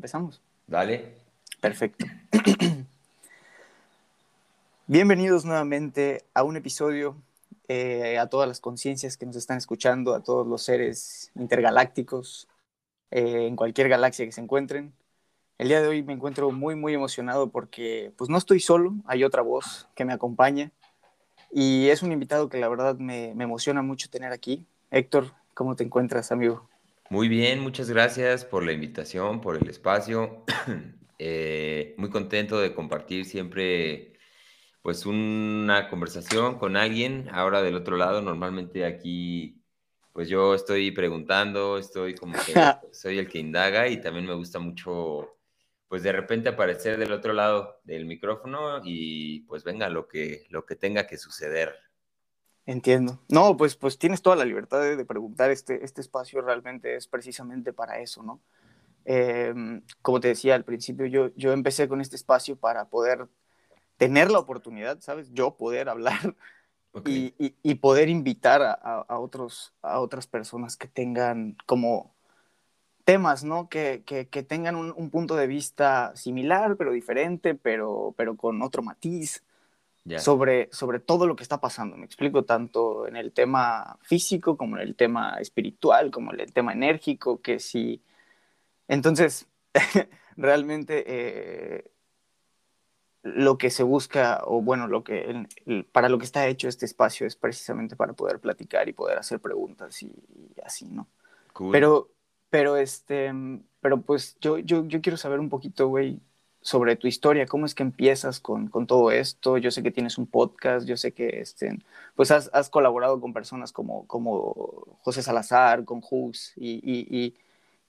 empezamos. Dale. Perfecto. Bienvenidos nuevamente a un episodio, eh, a todas las conciencias que nos están escuchando, a todos los seres intergalácticos, eh, en cualquier galaxia que se encuentren. El día de hoy me encuentro muy, muy emocionado porque pues no estoy solo, hay otra voz que me acompaña y es un invitado que la verdad me, me emociona mucho tener aquí. Héctor, ¿cómo te encuentras, amigo? Muy bien, muchas gracias por la invitación, por el espacio. Eh, muy contento de compartir siempre pues una conversación con alguien. Ahora del otro lado, normalmente aquí pues yo estoy preguntando, estoy como que soy el que indaga y también me gusta mucho pues de repente aparecer del otro lado del micrófono y pues venga lo que, lo que tenga que suceder. Entiendo. No, pues, pues tienes toda la libertad de, preguntar. Este, este espacio realmente es precisamente para eso, ¿no? Em, como te decía al principio, yo, yo empecé con este espacio para poder tener la oportunidad, ¿sabes? Yo poder hablar y, y, poder invitar a, a, otros, a otras personas que tengan como temas, ¿no? Que, que, que tengan un, un, punto de vista similar, pero diferente, pero, pero con otro matiz sobre, sobre todo lo que está pasando. Me explico tanto en el tema físico como en el tema espiritual, como en el tema enérgico, que si... Entonces, realmente eh, lo que se busca, o bueno, lo que, para lo que está hecho este espacio es precisamente para poder platicar y poder hacer preguntas y, así, ¿no? Pero, pero, este, pero pues yo, yo, yo quiero saber un poquito, güey, sobre tu historia, cómo es que empiezas con, con, todo esto. Yo sé que tienes un podcast, yo sé que este, pues has, colaborado con personas como, como José Salazar, con Hus, y, y, y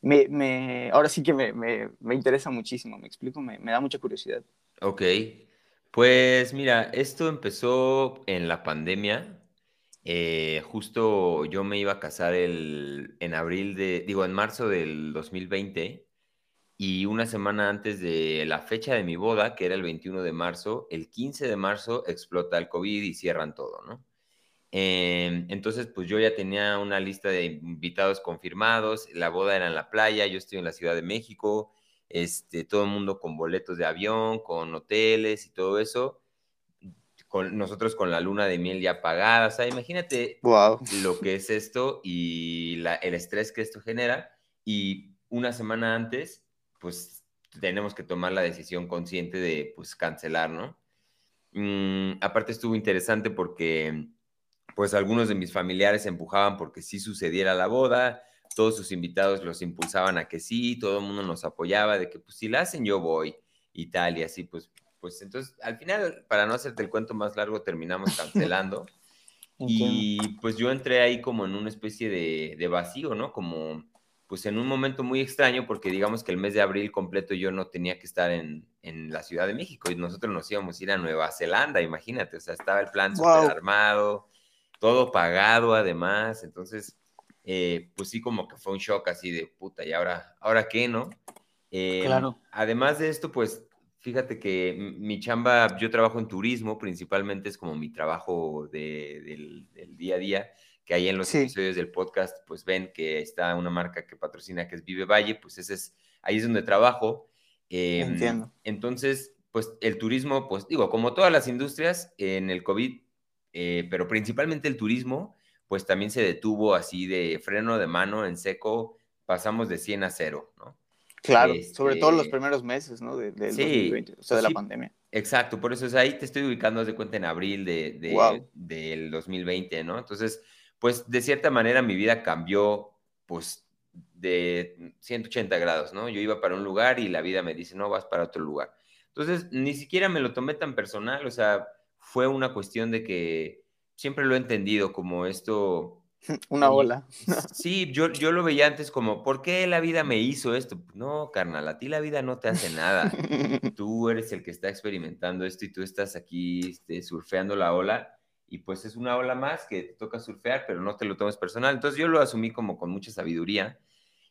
me, me, ahora sí que me, me, interesa muchísimo, me explico, me, da mucha curiosidad. Ok, pues mira, esto empezó en la pandemia. Eh, justo yo me iba a casar el, en abril de, digo, en marzo del 2020 y una semana antes de la fecha de mi boda, que era el 21 de marzo, el 15 de marzo explota el COVID y cierran todo, ¿no? Em, entonces, pues yo ya tenía una lista de invitados confirmados, la boda era en la playa, yo estoy en la Ciudad de México, este, todo el mundo con boletos de avión, con hoteles y todo eso, con nosotros con la luna de miel ya pagada, o sea, imagínate lo que es esto y la, el estrés que esto genera, y una semana antes pues tenemos que tomar la decisión consciente de pues cancelar, ¿no? Mm, aparte estuvo interesante porque pues algunos de mis familiares empujaban porque sí sucediera la boda, todos sus invitados los impulsaban a que sí, todo el mundo nos apoyaba de que pues si la hacen yo voy y tal y así pues pues entonces al final para no hacerte el cuento más largo terminamos cancelando y pues yo entré ahí como en una especie de, de vacío, ¿no? Como pues en un momento muy extraño, porque digamos que el mes de abril completo yo no tenía que estar en, en la Ciudad de México y nosotros nos íbamos a ir a Nueva Zelanda, imagínate, o sea, estaba el plan súper armado, todo pagado además, entonces, eh, pues sí, como que fue un shock así de puta, ¿y ahora, ahora qué, no? Em, claro. Además de esto, pues fíjate que mi chamba, yo trabajo en turismo, principalmente es como mi trabajo de, del, del día a día que ahí en los episodios del podcast, pues ven que está una marca que patrocina que es Vive Valle, pues ese es, ahí es donde trabajo. Em, Entiendo. Entonces, pues el turismo, pues digo, como todas las industrias en el COVID, eh, pero principalmente el turismo, pues también se detuvo así de freno de mano en seco, pasamos de 100 a 0, ¿no? Claro, sobre todo los este primeros meses, ¿no? De, del sí, 2020, o sea, de la pandemia. Exacto, por eso es ahí te estoy ubicando, de cuenta, en abril de, de del 2020, ¿no? Entonces, pues de cierta manera mi vida cambió, pues de 180 grados, ¿no? Yo iba para un lugar y la vida me dice, no, vas para otro lugar. Entonces, ni siquiera me lo tomé tan personal, o sea, fue una cuestión de que siempre lo he entendido como esto. Una ola. Sí, yo, yo lo veía antes como, ¿por qué la vida me hizo esto? No, carnal, a ti la vida no te hace nada. Tú eres el que está experimentando esto y tú estás aquí este, surfeando la ola y pues es una ola más que te toca surfear, pero no te lo tomes personal. Entonces yo lo asumí como con mucha sabiduría.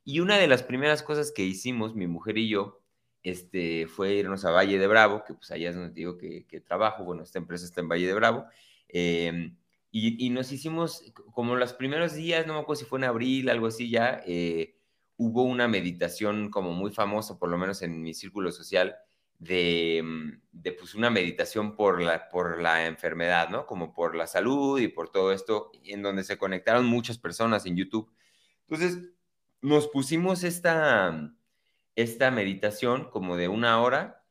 Y una de las primeras cosas que hicimos, mi mujer y yo, este, fue irnos a Valle de Bravo, que pues allá es donde digo que, trabajo, bueno, esta empresa está en Valle de Bravo, em, y, nos hicimos como los primeros días, no me acuerdo si fue en abril, algo así ya, eh, hubo una meditación como muy famosa, por lo menos en mi círculo social, de, mm, de pues una meditación por la, por la enfermedad, ¿no? Como por la salud y por todo esto, en donde se conectaron muchas personas en YouTube. Entonces, nos pusimos esta, esta meditación como de una hora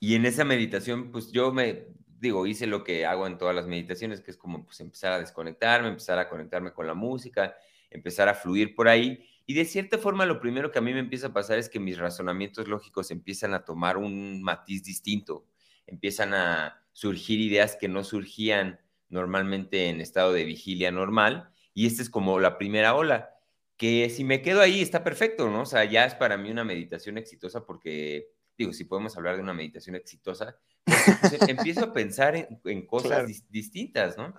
y en esa meditación, pues yo me, digo, hice lo que hago en todas las meditaciones, que es como pues empezar a desconectarme, empezar a conectarme con la música, empezar a fluir por ahí. Y de cierta forma lo primero que a mí me empieza a pasar es que mis razonamientos lógicos empiezan a tomar un matiz distinto, empiezan a surgir ideas que no surgían normalmente en estado de vigilia normal. Y esta es como la primera ola, que si me quedo ahí está perfecto, ¿no? O sea, ya es para mí una meditación exitosa porque, digo, si podemos hablar de una meditación exitosa, pues, pues, empiezo a pensar en, cosas distintas, ¿no?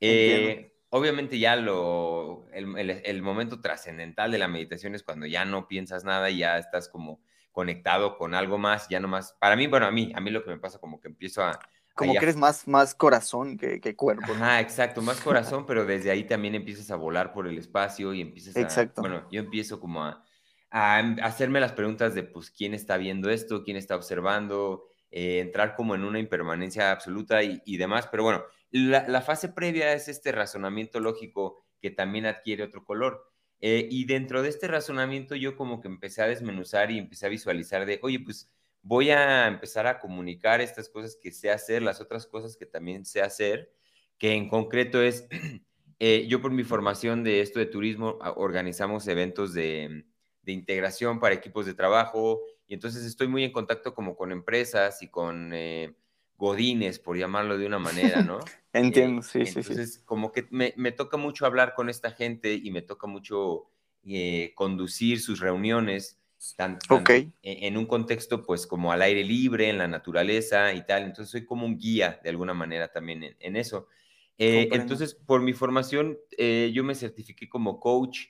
Eh, obviamente ya lo, el, momento trascendental de la meditación es cuando ya no piensas nada y ya estás como conectado con algo más, ya no más, para mí, bueno, a mí, a mí lo que me pasa como que empiezo a... Como que eres más, más corazón que, que cuerpo. Ah, exacto, más corazón, pero desde ahí también empiezas a volar por el espacio y empiezas a... Exacto. Bueno, yo empiezo como a, a hacerme las preguntas de, pues, ¿quién está viendo esto? ¿Quién está observando? Eh, entrar como en una impermanencia absoluta y, y demás, pero bueno, la, fase previa es este razonamiento lógico que también adquiere otro color. Eh, y dentro de este razonamiento yo como que empecé a desmenuzar y empecé a visualizar de, oye, pues voy a empezar a comunicar estas cosas que sé hacer, las otras cosas que también sé hacer, que en concreto es, eh, yo por mi formación de esto de turismo organizamos eventos de, integración para equipos de trabajo y entonces estoy muy en contacto como con empresas y con... Eh, godines, por llamarlo de una manera, ¿no? Entiendo, sí, sí, sí. Entonces, como que me, me, toca mucho hablar con esta gente y me toca mucho eh, conducir sus reuniones, tanto e, en, un contexto, pues, como al aire libre, en la naturaleza y tal. Entonces, soy como un guía, de alguna manera, también en, eso. Eh, entonces, por mi formación, eh, yo me certifiqué como coach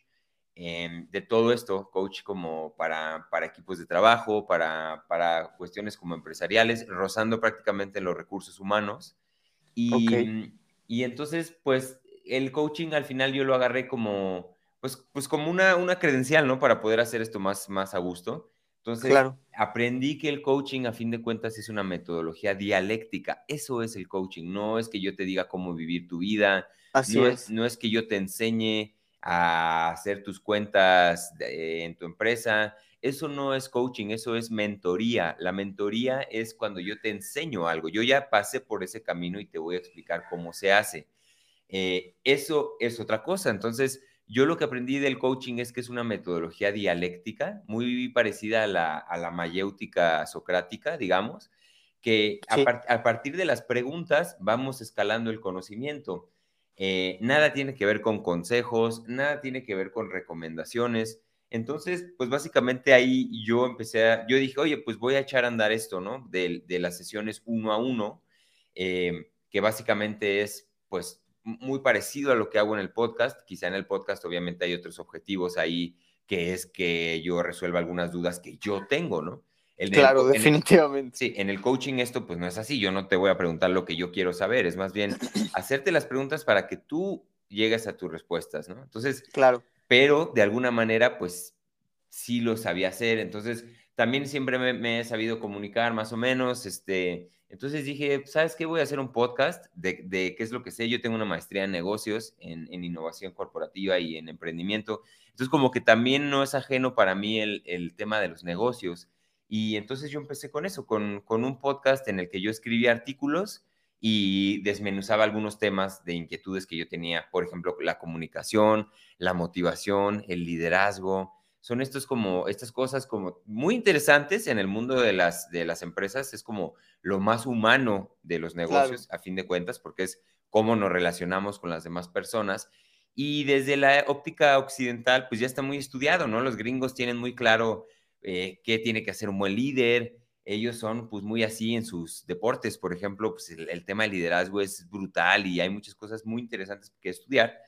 Em, de todo esto, coach como para, para equipos de trabajo, para, para, cuestiones como empresariales, rozando prácticamente los recursos humanos. Y, y entonces, pues, el coaching al final yo lo agarré como, pues, pues como una, una credencial, ¿no? Para poder hacer esto más, más a gusto. Entonces, claro. aprendí que el coaching, a fin de cuentas, es una metodología dialéctica. Eso es el coaching. No es que yo te diga cómo vivir tu vida. Así no es. No es que yo te enseñe a hacer tus cuentas en tu empresa. Eso no es coaching, eso es mentoría. La mentoría es cuando yo te enseño algo. Yo ya pasé por ese camino y te voy a explicar cómo se hace. Eh, eso es otra cosa. Entonces, yo lo que aprendí del coaching es que es una metodología dialéctica, muy parecida a la, a la mayéutica socrática, digamos, que a partir de las preguntas vamos escalando el conocimiento. Eh, nada tiene que ver con consejos, nada tiene que ver con recomendaciones. Entonces, pues básicamente ahí yo empecé a, yo dije, oye, pues voy a echar a andar esto, ¿no? De, las sesiones uno a uno, eh, que básicamente es, pues, muy parecido a lo que hago en el podcast. Quizá en el podcast obviamente hay otros objetivos ahí, que es que yo resuelva algunas dudas que yo tengo, ¿no? Claro, definitivamente. sí, en el coaching esto pues no es así. Yo no te voy a preguntar lo que yo quiero saber, es más bien hacerte las preguntas para que tú llegues a tus respuestas, ¿no? Entonces, claro. Pero de alguna manera pues sí lo sabía hacer. Entonces, también siempre me, he sabido comunicar más o menos, este... Entonces dije, ¿sabes qué? Voy a hacer un podcast de, de, qué es lo que sé. Yo tengo una maestría en negocios, en, en, innovación corporativa y en emprendimiento. Entonces, como que también no es ajeno para mí el, el tema de los negocios. Y entonces yo empecé con eso, con, un podcast en el que yo escribía artículos y desmenuzaba algunos temas de inquietudes que yo tenía, por ejemplo, la comunicación, la motivación, el liderazgo. Son estos como, estas cosas como muy interesantes en el mundo de las, de las empresas, es como lo más humano de los negocios, a fin de cuentas, porque es cómo nos relacionamos con las demás personas. Y desde la óptica occidental, pues ya está muy estudiado, ¿no? Los gringos tienen muy claro eh, qué tiene que hacer un buen líder. Ellos son pues muy así en sus deportes, por ejemplo, pues el, tema del liderazgo es brutal y hay muchas cosas muy interesantes que estudiar.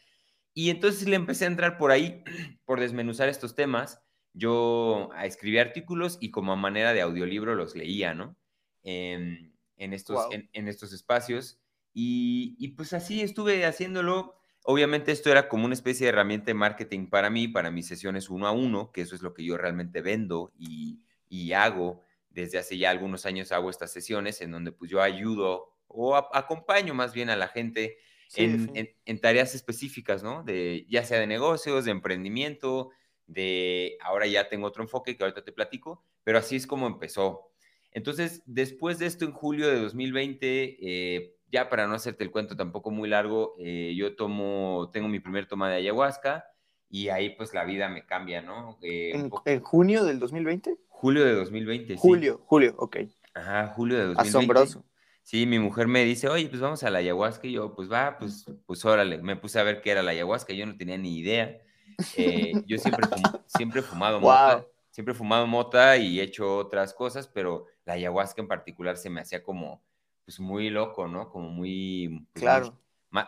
Y entonces le empecé a entrar por ahí, por desmenuzar estos temas. Yo escribí artículos y como a manera de audiolibro los leía, ¿no? En, estos, en, estos espacios. Y, y, pues así estuve haciéndolo obviamente esto era como una especie de herramienta de marketing para mí, para mis sesiones uno a uno, que eso es lo que yo realmente vendo y, y hago. Desde hace ya algunos años hago estas sesiones en donde pues yo ayudo o acompaño más bien a la gente en, en, tareas específicas, ¿no? De, ya sea de negocios, de emprendimiento, de ahora ya tengo otro enfoque que ahorita te platico, pero así es como empezó. Entonces, después de esto, en julio de 2020, eh, ya para no hacerte el cuento tampoco muy largo, eh, yo tomo, tengo mi primer toma de ayahuasca y ahí pues la vida me cambia, ¿no? Eh, ¿En, junio del 2020? Julio de 2020, julio, sí. Julio, ok. Ajá, julio de 2020. Asombroso. Sí, mi mujer me dice, oye, pues vamos a la ayahuasca. Y yo, pues va, pues, pues órale. Me puse a ver qué era la ayahuasca. Yo no tenía ni idea. Eh, yo siempre, siempre he fumado mota. Siempre he fumado mota y he hecho otras cosas, pero la ayahuasca en particular se me hacía como, pues muy loco, ¿no? Como muy... Pues, claro.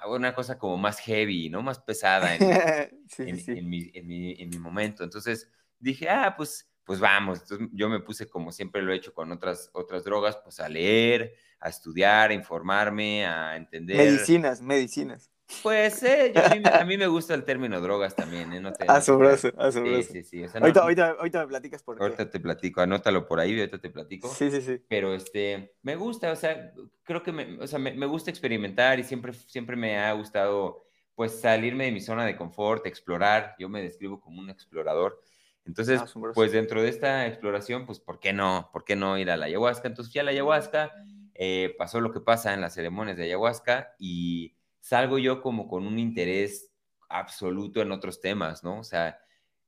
una cosa como más heavy, ¿no? Más pesada en, mi, en, mi, en mi momento. Entonces dije, ah, pues pues vamos. Entonces yo me puse, como siempre lo he hecho con otras, otras drogas, pues a leer, a estudiar, a informarme, a entender. Medicinas, medicinas. Pues eh, a, mí, me gusta el término drogas también, ¿eh? No te, asombroso, asombroso. Sí, sí, sí. ahorita, ahorita, ahorita, me platicas por qué. Ahorita te platico, anótalo por ahí, ahorita te platico. Sí, sí, sí. Pero este, me gusta, o sea, creo que me, o sea, me, me gusta experimentar y siempre, siempre me ha gustado, pues, salirme de mi zona de confort, explorar. Yo me describo como un explorador. Entonces, ah, pues dentro de esta exploración, pues, ¿por qué no? ¿Por qué no ir a la ayahuasca? Entonces fui a la ayahuasca, eh, pasó lo que pasa en las ceremonias de ayahuasca y salgo yo como con un interés absoluto en otros temas, ¿no? O sea,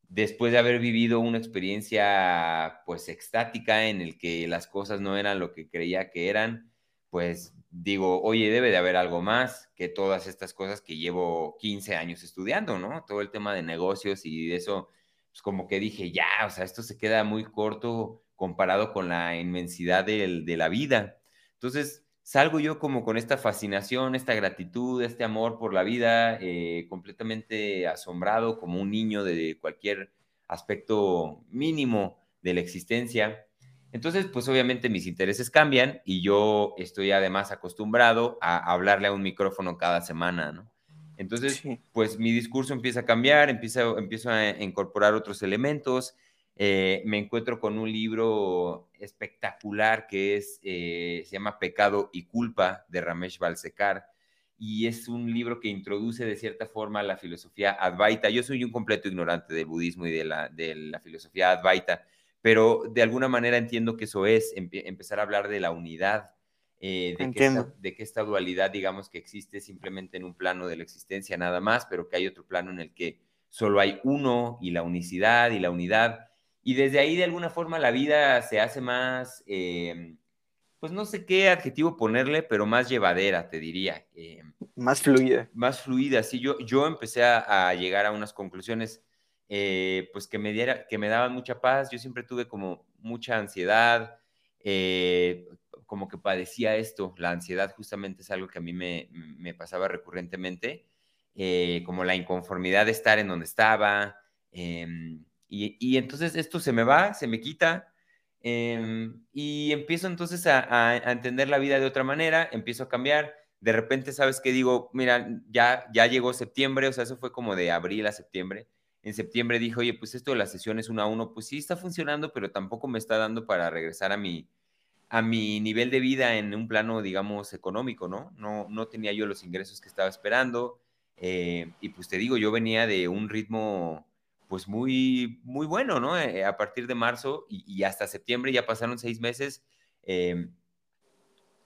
después de haber vivido una experiencia, pues, extática en el que las cosas no eran lo que creía que eran, pues digo, oye, debe de haber algo más que todas estas cosas que llevo 15 años estudiando, ¿no? Todo el tema de negocios y de eso pues como que dije, ya, o sea, esto se queda muy corto comparado con la inmensidad de la vida. Entonces, salgo yo como con esta fascinación, esta gratitud, este amor por la vida, eh, completamente asombrado como un niño de cualquier aspecto mínimo de la existencia. Entonces, pues obviamente mis intereses cambian y yo estoy además acostumbrado a hablarle a un micrófono cada semana, ¿no? Entonces, pues mi discurso empieza a cambiar, empiezo, empiezo a incorporar otros elementos. Eh, me encuentro con un libro espectacular que es, eh, se llama Pecado y Culpa de Ramesh Balsekar y es un libro que introduce de cierta forma la filosofía Advaita. Yo soy un completo ignorante del budismo y de la, de la filosofía Advaita, pero de alguna manera entiendo que eso es empezar a hablar de la unidad eh, de, que esta, de, que esta, dualidad, digamos, que existe simplemente en un plano de la existencia nada más, pero que hay otro plano en el que solo hay uno y la unicidad y la unidad. Y desde ahí, de alguna forma, la vida se hace más, em, pues no sé qué adjetivo ponerle, pero más llevadera, te diría. Em, más fluida. Más fluida, sí. Yo, yo empecé a, a llegar a unas conclusiones, eh, pues que me, diera, que me daban mucha paz. Yo siempre tuve como mucha ansiedad, eh, como que padecía esto, la ansiedad justamente es algo que a mí me, pasaba recurrentemente, eh, como la inconformidad de estar en donde estaba, em, y, entonces esto se me va, se me quita, em, y empiezo entonces a, entender la vida de otra manera, empiezo a cambiar, de repente sabes que digo, mira, ya, ya llegó septiembre, o sea, eso fue como de abril a septiembre, en septiembre dije, oye, pues esto de las sesiones uno a uno, pues sí está funcionando, pero tampoco me está dando para regresar a mi, a mi nivel de vida en un plano, digamos, económico, ¿no? No, no tenía yo los ingresos que estaba esperando. Eh, y pues te digo, yo venía de un ritmo, pues muy, muy bueno, ¿no? Eh, a partir de marzo y, hasta septiembre ya pasaron seis meses. Em,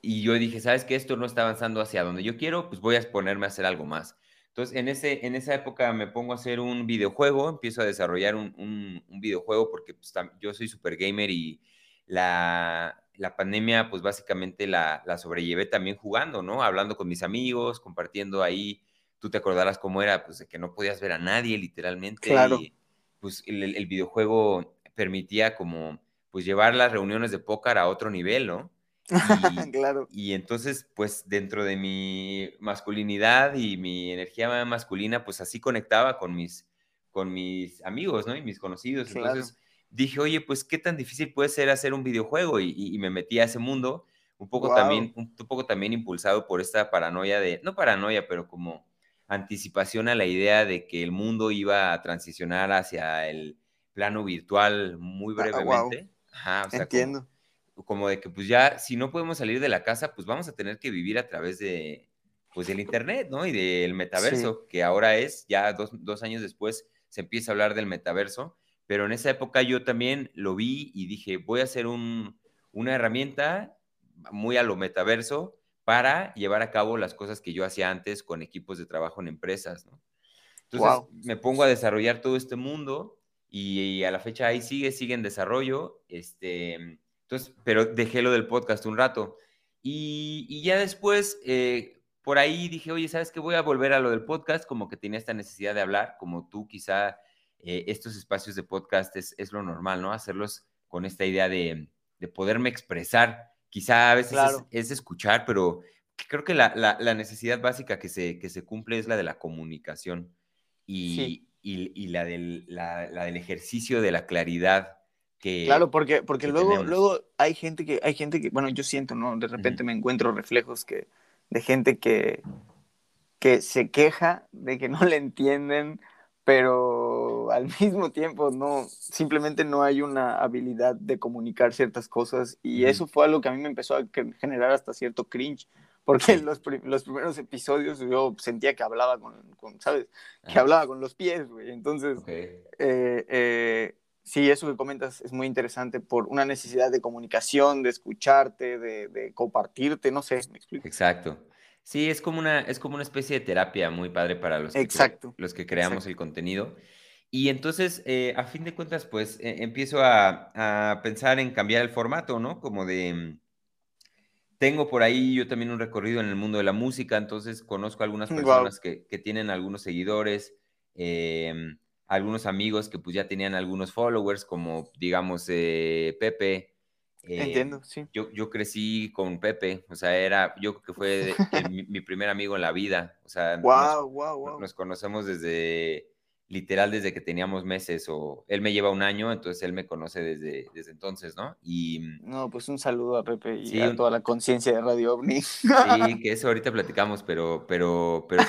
y yo dije, ¿sabes qué? Esto no está avanzando hacia donde yo quiero, pues voy a ponerme a hacer algo más. Entonces, en, ese, en esa época me pongo a hacer un videojuego, empiezo a desarrollar un, un, videojuego porque pues, yo soy super gamer y la, la pandemia, pues básicamente la, la, sobrellevé también jugando, ¿no? Hablando con mis amigos, compartiendo ahí. Tú te acordarás cómo era, pues de que no podías ver a nadie literalmente. Claro. Y, pues el, videojuego permitía como, pues llevar las reuniones de póker a otro nivel, ¿no? Y, claro. Y entonces, pues dentro de mi masculinidad y mi energía masculina, pues así conectaba con mis, con mis amigos, ¿no? Y mis conocidos. Entonces dije, oye, pues qué tan difícil puede ser hacer un videojuego y, me metí a ese mundo, un poco, también, un, poco también impulsado por esta paranoia de, no paranoia, pero como anticipación a la idea de que el mundo iba a transicionar hacia el plano virtual muy Ah, brevemente. Ajá, o sea, como- Entiendo. como de que pues ya si no podemos salir de la casa, pues vamos a tener que vivir a través de pues del internet, ¿no? Y del metaverso, que ahora es, ya dos, dos años después se empieza a hablar del metaverso, pero en esa época yo también lo vi y dije, voy a hacer un, una herramienta muy a lo metaverso para llevar a cabo las cosas que yo hacía antes con equipos de trabajo en empresas, ¿no? Entonces me pongo a desarrollar todo este mundo y, a la fecha ahí sigue, sigue en desarrollo, este, entonces, pero dejé lo del podcast un rato. Y, y ya después, eh, por ahí dije, oye, ¿sabes qué? Voy a volver a lo del podcast, como que tenía esta necesidad de hablar, como tú quizá eh, estos espacios de podcast es, es, lo normal, ¿no? Hacerlos con esta idea de, de poderme expresar. Quizá a veces Claro. es, es, escuchar, pero creo que la, la, la, necesidad básica que se, que se cumple es la de la comunicación y, Sí. y, y la, del, la, la, del ejercicio de la claridad. Que, claro, porque, porque que luego, tenemos. luego hay gente que, hay gente que, bueno, yo siento, ¿no? De repente uh -huh. me encuentro reflejos que, de gente que, que se queja de que no le entienden, pero al mismo tiempo no, simplemente no hay una habilidad de comunicar ciertas cosas y eso fue algo que a mí me empezó a generar hasta cierto cringe, porque en los, los primeros episodios yo sentía que hablaba con, con ¿sabes? Que hablaba con los pies, güey. Entonces, okay. eh, eh, sí, eso que comentas es muy interesante por una necesidad de comunicación, de escucharte, de, de compartirte, no sé, me explico. Exacto. Sí, es como una, es como una especie de terapia muy padre para los que, Exacto. los que creamos Exacto. el contenido. Y entonces, eh, a fin de cuentas, pues eh, empiezo a, a, pensar en cambiar el formato, ¿no? Como de... Tengo por ahí yo también un recorrido en el mundo de la música, entonces conozco algunas personas wow. que, que, tienen algunos seguidores, eh, algunos amigos que pues ya tenían algunos followers, como digamos eh, Pepe. Eh, Entiendo, sí. Yo, yo crecí con Pepe, o sea, era, yo creo que fue el, mi, mi, primer amigo en la vida, o sea, wow, nos, wow, wow. nos conocemos desde, literal, desde que teníamos meses, o él me lleva un año, entonces él me conoce desde, desde entonces, ¿no? Y... No, pues un saludo a Pepe y sí, a toda la conciencia de Radio OVNI. Sí, que eso ahorita platicamos, pero, pero, pero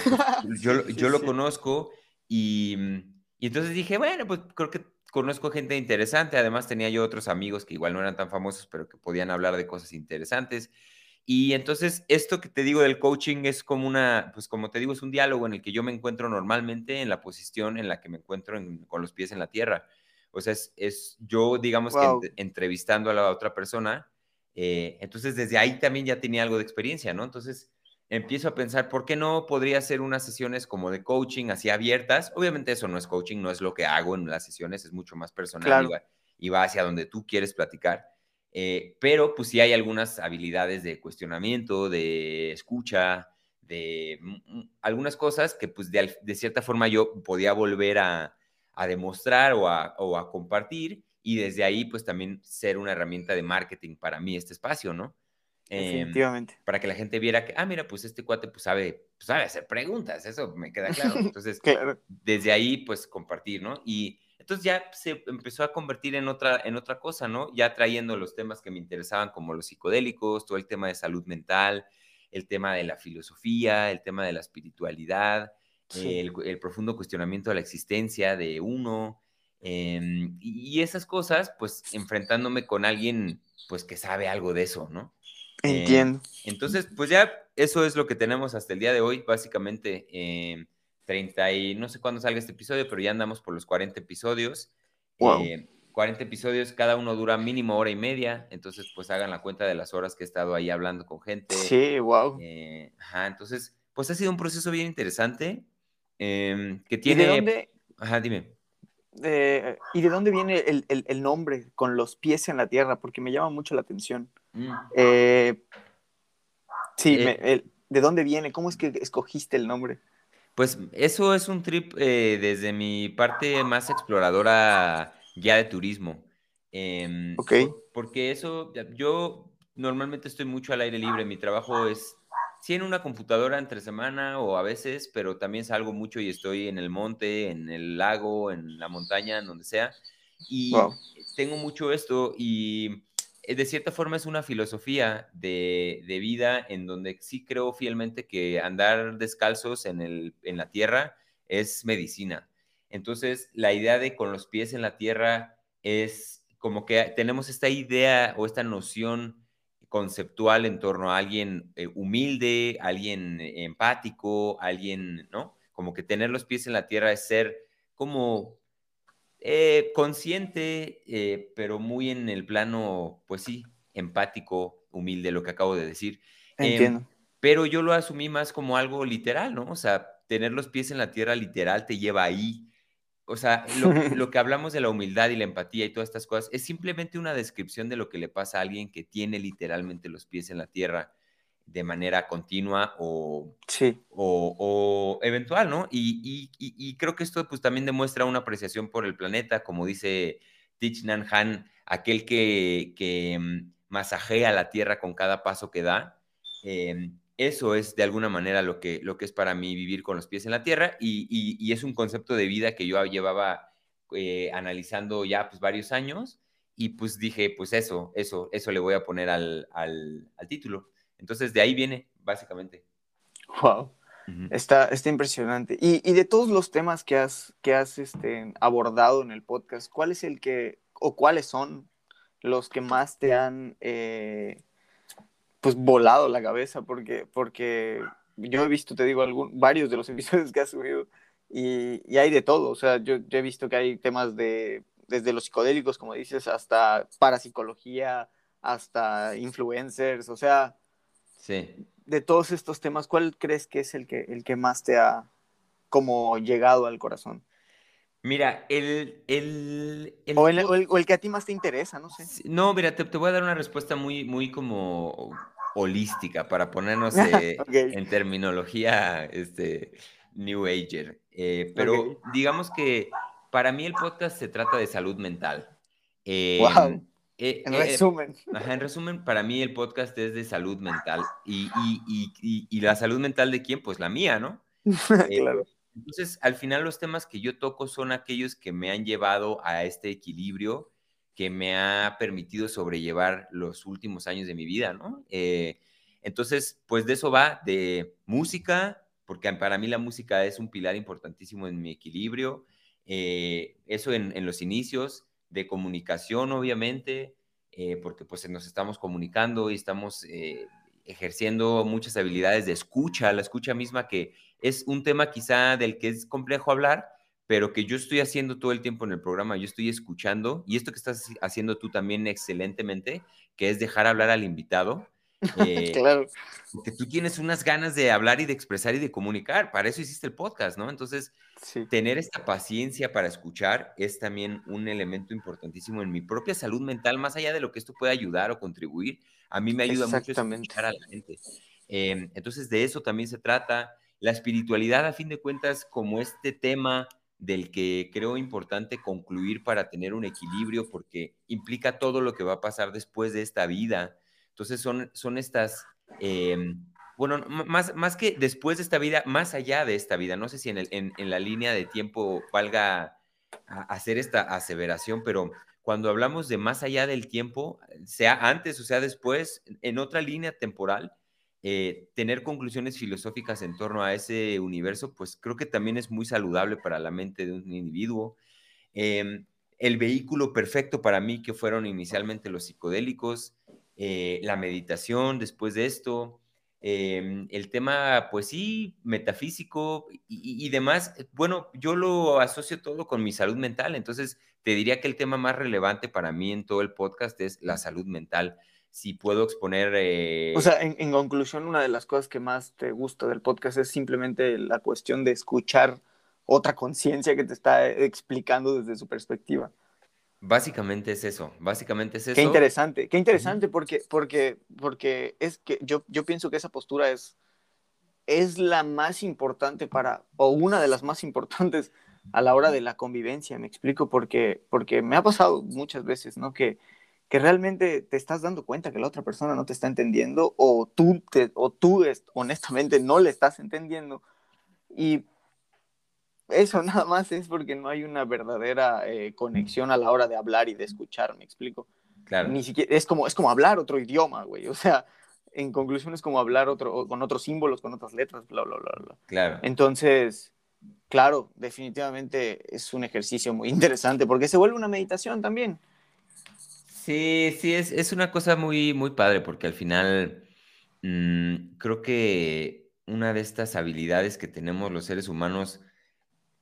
pues, yo, sí, yo lo sí. conozco y, y entonces dije, bueno, pues creo que conozco gente interesante, además tenía yo otros amigos que igual no eran tan famosos, pero que podían hablar de cosas interesantes. Y entonces esto que te digo del coaching es como una, pues como te digo, es un diálogo en el que yo me encuentro normalmente en la posición en la que me encuentro en, con los pies en la tierra. O sea, es, es yo, digamos wow. que ent entrevistando a la otra persona. Eh, entonces desde ahí también ya tenía algo de experiencia, ¿no? Entonces empiezo a pensar, ¿por qué no podría hacer unas sesiones como de coaching así abiertas? Obviamente eso no es coaching, no es lo que hago en las sesiones, es mucho más personal claro. y, va, y, va, hacia donde tú quieres platicar. Eh, pero pues sí hay algunas habilidades de cuestionamiento, de escucha, de algunas cosas que pues de, de cierta forma yo podía volver a, a demostrar o a, o a compartir y desde ahí pues también ser una herramienta de marketing para mí este espacio, ¿no? Definitivamente. Eh, para que la gente viera que, ah, mira, pues este cuate pues sabe, pues sabe hacer preguntas, eso me queda claro. Entonces, claro. desde ahí pues compartir, ¿no? Y entonces ya se empezó a convertir en otra, en otra cosa, ¿no? Ya trayendo los temas que me interesaban como los psicodélicos, todo el tema de salud mental, el tema de la filosofía, el tema de la espiritualidad, sí. el, el, profundo cuestionamiento de la existencia de uno. Eh, y esas cosas, pues enfrentándome con alguien pues que sabe algo de eso, ¿no? Entiendo. Eh, entonces, pues ya eso es lo que tenemos hasta el día de hoy, básicamente. Eh, 30 y no sé cuándo salga este episodio, pero ya andamos por los 40 episodios. Wow. Eh, 40 episodios, cada uno dura mínimo hora y media, entonces pues hagan la cuenta de las horas que he estado ahí hablando con gente. Sí, wow. Eh, ajá, entonces, pues ha sido un proceso bien interesante eh, que tiene... ¿Y de dónde? Ajá, dime. Eh, ¿Y de dónde viene el, el, el, nombre con los pies en la tierra? Porque me llama mucho la atención. Mm. Eh, sí, Eh. me- el- ¿de dónde viene? ¿Cómo es que escogiste el nombre? Pues eso es un trip eh, desde mi parte más exploradora ya de turismo. Em, Ok. por- porque eso, yo normalmente estoy mucho al aire libre. Mi trabajo es, sí en una computadora entre semana o a veces, pero también salgo mucho y estoy en el monte, en el lago, en la montaña, en donde sea. Y Wow. tengo mucho esto y de cierta forma es una filosofía de, vida en donde sí creo fielmente que andar descalzos en, el, en la tierra es medicina. Entonces, la idea de con los pies en la tierra es como que tenemos esta idea o esta noción conceptual en torno a alguien eh, humilde, alguien empático, alguien, ¿no? Como que tener los pies en la tierra es ser como eh, consciente, eh, pero muy en el plano, pues sí, empático, humilde, lo que acabo de decir. Em, Entiendo. pero yo lo asumí más como algo literal, ¿no? O sea, tener los pies en la tierra literal te lleva ahí. O sea, lo, lo, que hablamos de la humildad y la empatía y todas estas cosas es simplemente una descripción de lo que le pasa a alguien que tiene literalmente los pies en la tierra de manera continua o, sí. o, eventual, ¿no? Y, creo que esto pues también demuestra una apreciación por el planeta, como dice Thich Nhat Han, aquel que, que mm, masajea la tierra con cada paso que da. Em, eso es de alguna manera lo que, lo que es para mí vivir con los pies en la tierra y, es un concepto de vida que yo llevaba eh, analizando ya pues varios años y pues dije, pues eso, eso, eso le voy a poner al, al, al título. Entonces, de ahí viene, básicamente. Wow. está, está impresionante. Y, y, de todos los temas que has, que has este, abordado en el podcast, ¿cuál es el que, o cuáles son los que más te han, eh, pues, volado la cabeza? Porque, porque yo he visto, te digo, algún, varios de los episodios que has subido y, y hay de todo. O sea, yo, yo, he visto que hay temas de, desde los psicodélicos, como dices, hasta parapsicología, hasta influencers, o sea, Sí. De todos estos temas, ¿cuál crees que es el que, el que más te ha como llegado al corazón? Mira, el... el, o, el, que a ti más te interesa, no sé. No, mira, te, voy a dar una respuesta muy, muy como holística para ponernos eh, en terminología este, New Ager. Eh, pero digamos que para mí el podcast se trata de salud mental. wow. Eh, en eh, resumen. en resumen, para mí el podcast es de salud mental. Y, la salud mental de quién? Pues la mía, ¿no? Eh, claro. Entonces, al final los temas que yo toco son aquellos que me han llevado a este equilibrio que me ha permitido sobrellevar los últimos años de mi vida, ¿no? entonces, pues de eso va, de música, porque para mí la música es un pilar importantísimo en mi equilibrio. eso en, en los inicios de comunicación, obviamente, eh, porque pues nos estamos comunicando y estamos eh, ejerciendo muchas habilidades de escucha, la escucha misma que es un tema quizá del que es complejo hablar, pero que yo estoy haciendo todo el tiempo en el programa, yo estoy escuchando, y esto que estás haciendo tú también excelentemente, que es dejar hablar al invitado. Eh, claro. Porque tú tienes unas ganas de hablar y de expresar y de comunicar, para eso hiciste el podcast, ¿no? Entonces, tener esta paciencia para escuchar es también un elemento importantísimo en mi propia salud mental, más allá de lo que esto puede ayudar o contribuir, a mí me ayuda mucho escuchar a la gente. Em, entonces, de eso también se trata. La espiritualidad, a fin de cuentas, como este tema del que creo importante concluir para tener un equilibrio, porque implica todo lo que va a pasar después de esta vida. Entonces, son, son estas em, bueno, más, más que después de esta vida, más allá de esta vida, no sé si en, el, en, la línea de tiempo valga hacer esta aseveración, pero cuando hablamos de más allá del tiempo, sea antes o sea después, en otra línea temporal, eh, tener conclusiones filosóficas en torno a ese universo, pues creo que también es muy saludable para la mente de un individuo. Em, el vehículo perfecto para mí, que fueron inicialmente los psicodélicos, eh, la meditación después de esto, Em, el tema, pues sí, metafísico y, demás, eh, bueno, yo lo asocio todo con mi salud mental, entonces te diría que el tema más relevante para mí en todo el podcast es la salud mental. Si puedo exponer... Eh o sea, en, conclusión, una de las cosas que más te gusta del podcast es simplemente la cuestión de escuchar otra conciencia que te está explicando desde su perspectiva. Básicamente es eso, básicamente es eso. Qué interesante, qué interesante porque, porque, porque es que yo, yo pienso que esa postura es, es la más importante para, o una de las más importantes a la hora de la convivencia, me explico, porque, porque me ha pasado muchas veces, ¿no? Que, que realmente te estás dando cuenta que la otra persona no te está entendiendo o tú, te, o tú honestamente no le estás entendiendo y eso nada más es porque no hay una verdadera eh, conexión a la hora de hablar y de escuchar, ¿me explico? Claro. Ni siquiera, es como, es como hablar otro idioma, güey. O sea, en conclusión es como hablar otro, con otros símbolos, con otras letras, bla, bla, bla, bla. Claro. Entonces, claro, definitivamente es un ejercicio muy interesante porque se vuelve una meditación también. Sí, sí, es, es una cosa muy, muy padre porque al final mm, creo que una de estas habilidades que tenemos los seres humanos,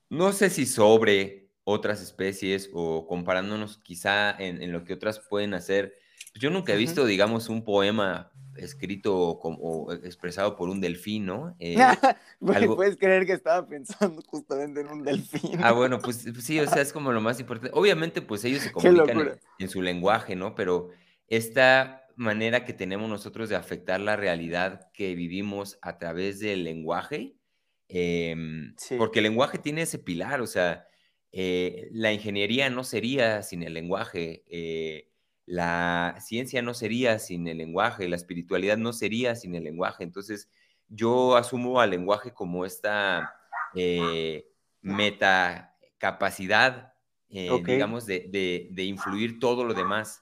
no sé si sobre otras especies o comparándonos quizá en, lo que otras pueden hacer, pues yo nunca he visto, digamos, un poema escrito o, expresado por un delfín, ¿no? Eh, Puedes creer que estaba pensando justamente en un delfín. Ah, bueno, pues, pues sí, o sea, es como lo más importante. Obviamente, pues ellos se comunican en, su lenguaje, ¿no? Pero esta manera que tenemos nosotros de afectar la realidad que vivimos a través del lenguaje, em, porque el lenguaje tiene ese pilar, o sea, eh, la ingeniería no sería sin el lenguaje. Eh, la ciencia no sería sin el lenguaje, la espiritualidad no sería sin el lenguaje. Entonces, yo asumo al lenguaje como esta eh, metacapacidad, eh, digamos, de, influir todo lo demás.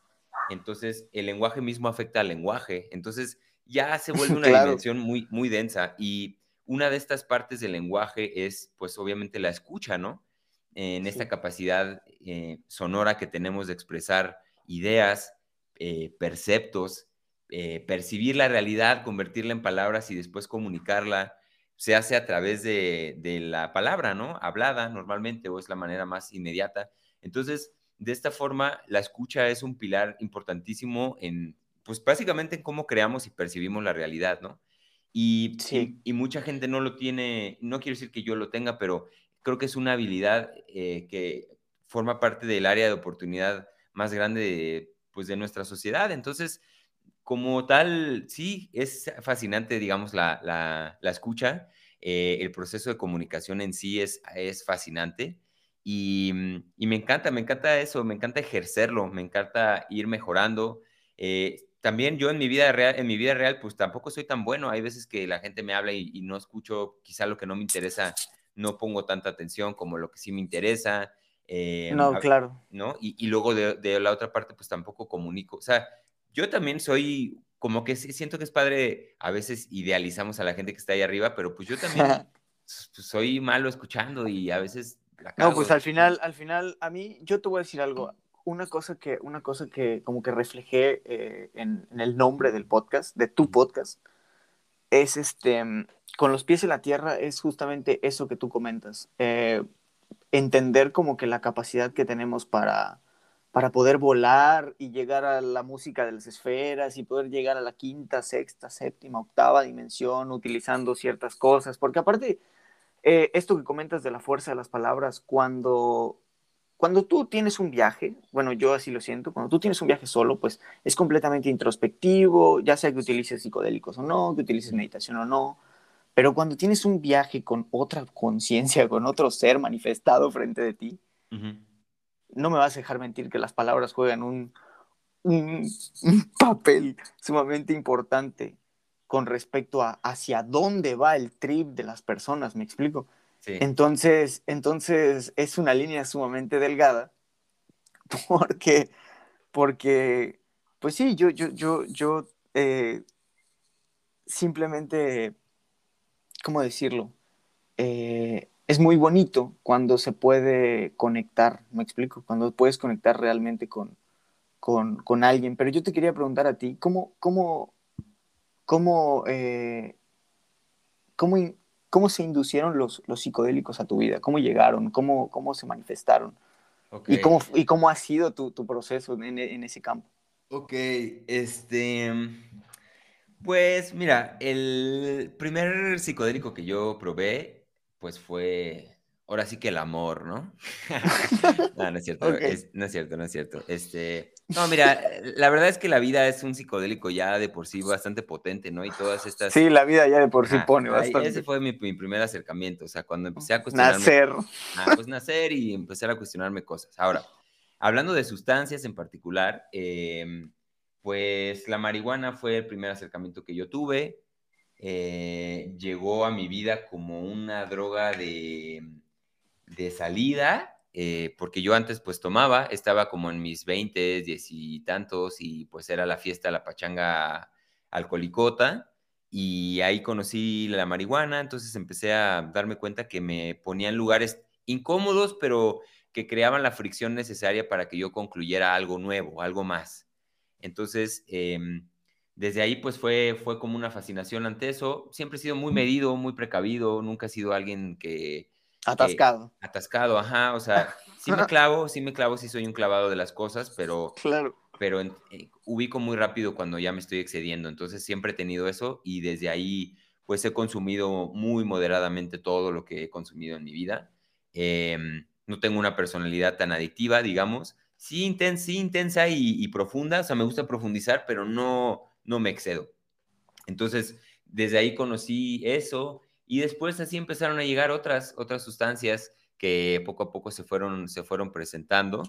Entonces, el lenguaje mismo afecta al lenguaje. Entonces, ya se vuelve una dimensión muy, muy densa. Y una de estas partes del lenguaje es, pues, obviamente la escucha, ¿no? En esta capacidad eh, sonora que tenemos de expresar ideas, eh, perceptos, eh, percibir la realidad, convertirla en palabras y después comunicarla, se hace a través de, la palabra, ¿no? Hablada normalmente o es la manera más inmediata. Entonces, de esta forma, la escucha es un pilar importantísimo en, pues básicamente en cómo creamos y percibimos la realidad, ¿no? Y, y, mucha gente no lo tiene, no quiero decir que yo lo tenga, pero creo que es una habilidad eh, que forma parte del área de oportunidad más grande de, pues, de nuestra sociedad. Entonces, como tal, sí, es fascinante, digamos, la, la, escucha. Eh, el proceso de comunicación en sí es, es fascinante. Y, y, me encanta, me encanta eso, me encanta ejercerlo, me encanta ir mejorando. Eh, también yo en mi vida real, en mi vida real, pues tampoco soy tan bueno. Hay veces que la gente me habla y, y no escucho, quizá lo que no me interesa, no pongo tanta atención como lo que sí me interesa. Eh, no, claro. ¿No? Y, luego de, la otra parte, pues tampoco comunico. O sea, yo también soy como que siento que es padre, a veces idealizamos a la gente que está ahí arriba, pero pues yo también pues, soy malo escuchando y a veces la No, pues al final, al final, a mí, yo te voy a decir algo. Una cosa que, una cosa que como que reflejé eh, en, el nombre del podcast, de tu podcast, es este, con los pies en la tierra, es justamente eso que tú comentas. Eh, entender como que la capacidad que tenemos para, para poder volar y llegar a la música de las esferas y poder llegar a la quinta, sexta, séptima, octava dimensión utilizando ciertas cosas. Porque aparte, eh, esto que comentas de la fuerza de las palabras, cuando, cuando tú tienes un viaje, bueno, yo así lo siento, cuando tú tienes un viaje solo, pues es completamente introspectivo, ya sea que utilices psicodélicos o no, que utilices meditación o no, pero cuando tienes un viaje con otra conciencia, con otro ser manifestado frente de ti, no me vas a dejar mentir que las palabras juegan un, un, papel sumamente importante con respecto a hacia dónde va el trip de las personas, ¿me explico? Entonces, entonces es una línea sumamente delgada porque, porque pues sí, yo, yo, yo, yo eh, simplemente ¿cómo decirlo? Eh, es muy bonito cuando se puede conectar, me explico, cuando puedes conectar realmente con, con, alguien. Pero yo te quería preguntar a ti, ¿cómo, cómo, cómo, eh, cómo, se inducieron los, los, psicodélicos a tu vida? ¿Cómo llegaron? ¿Cómo, cómo se manifestaron? ¿Y, cómo, ¿Y cómo ha sido tu, tu proceso en, en, ese campo? Ok, este... Pues mira, el primer psicodélico que yo probé, pues fue, ahora sí que el amor, ¿no? no, no es cierto, no es cierto, no es cierto. Este, no, mira, la verdad es que la vida es un psicodélico ya de por sí bastante potente, ¿no? Y todas estas... Sí, la vida ya de por sí pone bastante. Ese fue mi, primer acercamiento, o sea, cuando empecé a cuestionarme... Nacer. Ah, pues nacer y empezar a cuestionarme cosas. Ahora, hablando de sustancias en particular, eh, pues la marihuana fue el primer acercamiento que yo tuve. Eh, llegó a mi vida como una droga de, de salida, eh, porque yo antes pues tomaba, estaba como en mis 20, diez y tantos, y pues era la fiesta, la pachanga alcoholicota, y ahí conocí la marihuana, entonces empecé a darme cuenta que me ponía en lugares incómodos, pero que creaban la fricción necesaria para que yo concluyera algo nuevo, algo más. Entonces, em, desde ahí pues fue, fue como una fascinación ante eso. Siempre he sido muy medido, muy precavido, nunca he sido alguien que... Atascado. atascado, ajá, o sea, sí me clavo, sí me clavo, sí soy un clavado de las cosas, pero... Claro. Pero eh, ubico muy rápido cuando ya me estoy excediendo, entonces siempre he tenido eso y desde ahí pues he consumido muy moderadamente todo lo que he consumido en mi vida. Em, no tengo una personalidad tan adictiva, digamos. Sí, intensa, sí, intensa y, y, profunda, o sea, me gusta profundizar, pero no, no me excedo. Entonces, desde ahí conocí eso y después así empezaron a llegar otras, otras sustancias que poco a poco se fueron, se fueron presentando.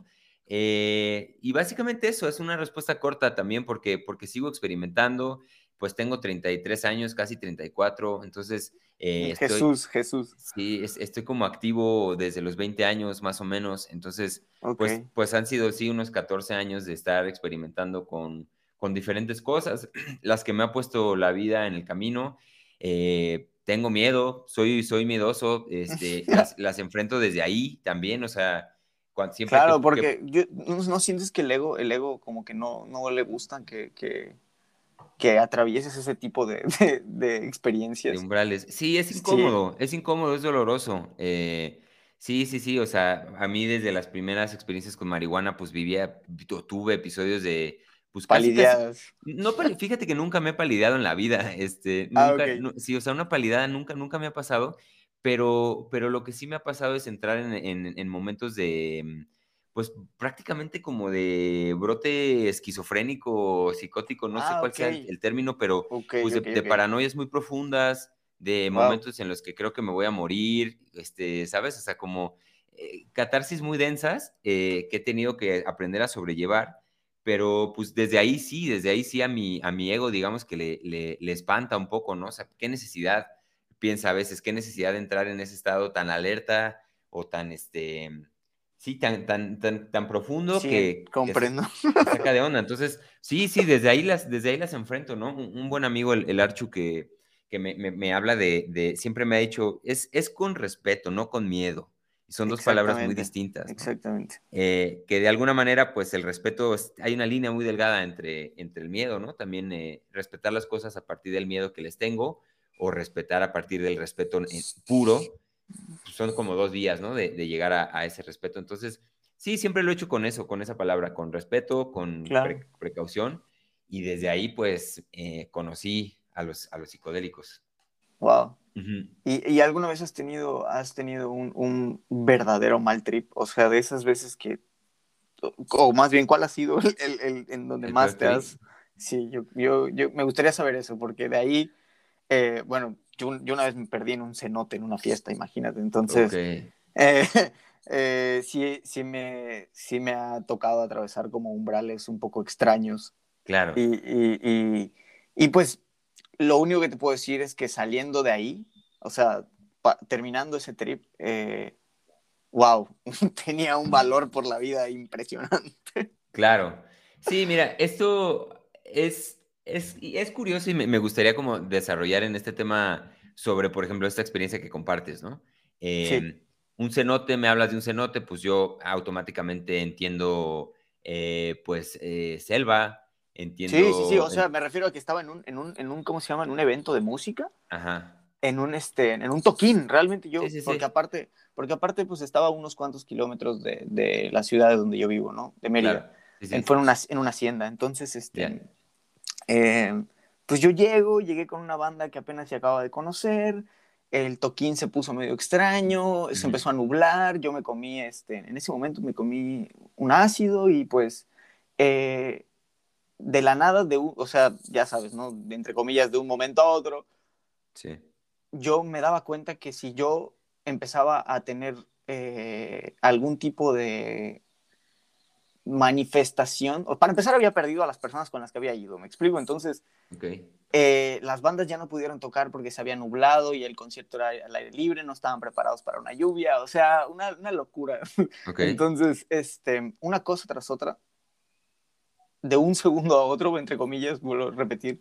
Eh, y básicamente eso, es una respuesta corta también porque, porque sigo experimentando, pues tengo 33 años, casi 34, entonces... Eh, Jesús, Jesús. Sí, estoy como activo desde los 20 años más o menos, entonces, pues, pues han sido, sí, unos 14 años de estar experimentando con, con diferentes cosas, las que me ha puesto la vida en el camino. Eh, tengo miedo, soy, soy miedoso, este, las, enfrento desde ahí también, o sea, cuando, siempre... Claro, porque ¿no, sientes que el ego, el ego como que no, no le gustan que, que, que atravieses ese tipo de, de, experiencias. De umbrales. Sí, es incómodo, es incómodo, es doloroso. Eh, sí, sí, sí, o sea, a mí desde las primeras experiencias con marihuana, pues vivía, tuve episodios de pues Palideadas. no, fíjate que nunca me he palideado en la vida, este, ah, nunca, sí, o sea, una palidada nunca, nunca me ha pasado, pero, pero lo que sí me ha pasado es entrar en, momentos de, mm, pues prácticamente como de brote esquizofrénico, psicótico, no sé ah, cuál sea el, término, pero pues de, paranoias muy profundas, de momentos en los que creo que me voy a morir, este, ¿sabes? O sea, como eh, catarsis muy densas eh, que he tenido que aprender a sobrellevar pero pues desde ahí sí, desde ahí sí a mi, a mi ego, digamos que le, le, espanta un poco, ¿no? O sea, ¿qué necesidad, piensa a veces, qué necesidad de entrar en ese estado tan alerta o tan, este, sí, tan, tan, tan, tan profundo que... comprendo. saca de onda. Entonces, sí, sí, desde ahí las, desde ahí las enfrento, ¿no? Un, buen amigo, el, el, Archu, que, que me, me, me habla de, de, siempre me ha dicho, es, es con respeto, no con miedo. Y son dos palabras muy distintas. Exactamente. Eh, que de alguna manera, pues el respeto, hay una línea muy delgada entre, entre el miedo, ¿no? También eh, respetar las cosas a partir del miedo que les tengo o respetar a partir del respeto eh, puro. Pues, son como dos días, ¿no? De, llegar a, ese respeto. Entonces, sí, siempre lo he hecho con eso, con esa palabra, con respeto, con precaución. Y desde ahí, pues, conocí a los, a los psicodélicos. Wow. ¿Y, alguna vez has tenido, has tenido un, verdadero mal trip? O sea, de esas veces que, o más bien, ¿cuál ha sido el, en donde más te has... Sí, yo, yo, yo, me gustaría saber eso, porque de ahí, eh, bueno, yo, yo, una vez me perdí en un cenote en una fiesta, imagínate. Entonces, eh, eh, sí, sí, me, sí me ha tocado atravesar como umbrales un poco extraños. Claro. Y, y, y, y pues lo único que te puedo decir es que saliendo de ahí, o sea, terminando ese trip, wow, eh, tenía un valor por la vida impresionante. Claro. Sí, mira, esto es, es, es curioso y me, gustaría como desarrollar en este tema sobre, por ejemplo, esta experiencia que compartes, ¿no? Em, un cenote, me hablas de un cenote, pues yo automáticamente entiendo, eh, pues, eh, selva, Entiendo. Sí, sí, sí, o sea, me refiero a que estaba en un, en un, en un ¿cómo se llama? En un evento de música. Ajá. En un, este, en un toquín, realmente yo, porque aparte, porque aparte, pues estaba a unos cuantos kilómetros de, de, la ciudad de donde yo vivo, ¿no? De Mérida. En, fue en una, en una hacienda. Entonces, este, eh, pues yo llego, llegué con una banda que apenas se acaba de conocer, el toquín se puso medio extraño, se empezó a nublar, yo me comí, este, en ese momento me comí un ácido y pues eh, de la nada, de o sea, ya sabes, ¿no? Entre comillas, de un momento a otro, sí. yo me daba cuenta que si yo empezaba a tener eh, algún tipo de, manifestación, o para empezar había perdido a las personas con las que había ido, me explico, entonces Okay. eh, las bandas ya no pudieron tocar porque se había nublado y el concierto era al aire libre, no estaban preparados para una lluvia, o sea, una, una locura. Okay. Entonces, este, una cosa tras otra, de un segundo a otro, entre comillas, vuelvo a repetir,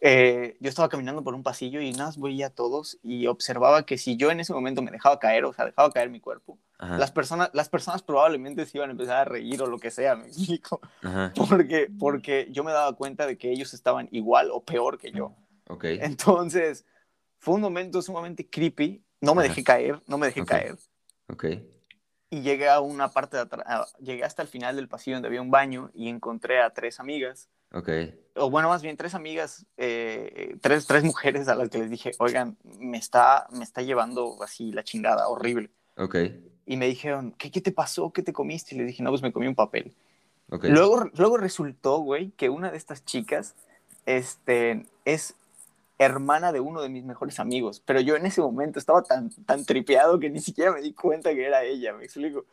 eh, yo estaba caminando por un pasillo y nada veía a todos y observaba que si yo en ese momento me dejaba caer, o sea, dejaba caer mi cuerpo, Ajá. las personas, las personas probablemente se iban a empezar a reír o lo que sea, me explico, Ajá. porque, porque yo me daba cuenta de que ellos estaban igual o peor que yo. Ok. Entonces, fue un momento sumamente creepy, no me Ajá. dejé caer, no me dejé Ok. caer, Ok. Y llegué a una parte de atrás, llegué hasta el final del pasillo donde había un baño y encontré a tres amigas, Ok. o bueno, más bien tres amigas, eh, tres, tres mujeres a las que les dije, oigan, me está, me está llevando así la chingada, horrible. Ok. Y me dijeron, ¿qué, qué te pasó? ¿Qué te comiste? Y le dije, no, pues me comí un papel. Ok. Luego, luego resultó, güey, que una de estas chicas este, es hermana de uno de mis mejores amigos, pero yo en ese momento estaba tan, tan tripeado que ni siquiera me di cuenta que era ella, me explico.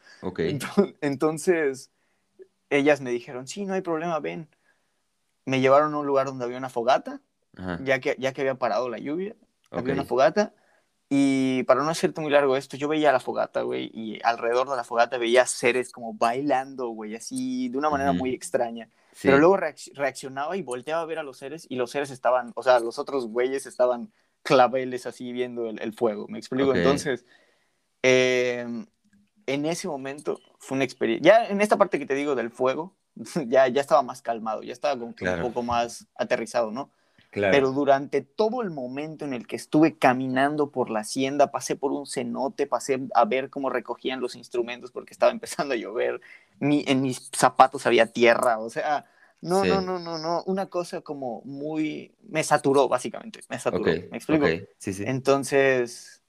Entonces, ellas me dijeron, sí, no hay problema, ven. Me llevaron a un lugar donde había una fogata, Ajá. ya que, ya que había parado la lluvia, había Ok. una fogata. Y para no hacerte muy largo esto, yo veía la fogata, güey, y alrededor de la fogata veía seres como bailando, güey, así, de una manera Ujú. muy extraña. Sí. Pero luego reacc- reaccionaba y volteaba a ver a los seres, y los seres estaban, o sea, los otros güeyes estaban claveles así viendo el, el fuego, ¿me explico? Ok. Entonces, eh, en ese momento fue una experiencia. Ya en esta parte que te digo del fuego, ya, ya estaba más calmado, ya estaba como que Claro. un poco más aterrizado, ¿no? Claro. Pero durante todo el momento en el que estuve caminando por la hacienda, pasé por un cenote, pasé a ver cómo recogían los instrumentos porque estaba empezando a llover, mi, en mis zapatos había tierra, o sea, no, Sí. no, no, no, no, una cosa como muy, me saturó básicamente, me saturó, Ok. ¿me explico? Ok. Sí, sí. Entonces,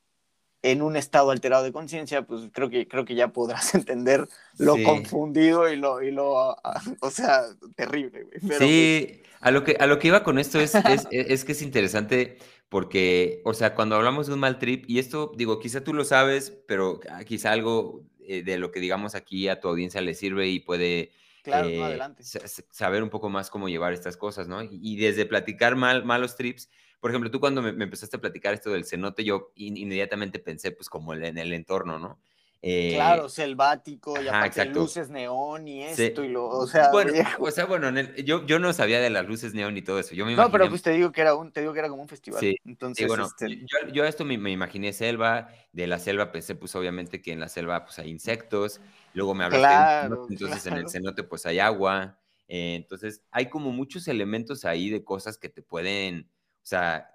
en un estado alterado de conciencia, pues creo que, creo que ya podrás entender lo Sí. confundido y lo, y lo, ah, o sea, terrible, güey. Pero, pues, sí, a lo que, a lo que iba con esto es, es, es que es interesante porque, o sea, cuando hablamos de un mal trip, y esto, digo, quizá tú lo sabes, pero quizá algo eh, de lo que digamos aquí a tu audiencia le sirve y puede claro, eh, no, adelante. saber un poco más cómo llevar estas cosas, ¿no? Y, y desde platicar mal, malos trips, por ejemplo, tú cuando me, me empezaste a platicar esto del cenote, yo in- inmediatamente pensé, pues, como en el entorno, ¿no? Eh, Claro, selvático y ajá, aparte luces neón y Sí. esto y lo, o sea, Bueno, viejo. o sea, bueno, en el- yo, yo no sabía de las luces neón y todo eso. Yo me No, pero imaginé- pues te digo que era un, te digo que era como un festival. Sí, Entonces, Sí, bueno, este, yo, yo a esto me, me imaginé selva, de la selva pensé pues obviamente que en la selva pues hay insectos, luego me hablaste Claro, entonces en el claro. cenote pues hay agua, eh, entonces hay como muchos elementos ahí de cosas que te pueden, sea,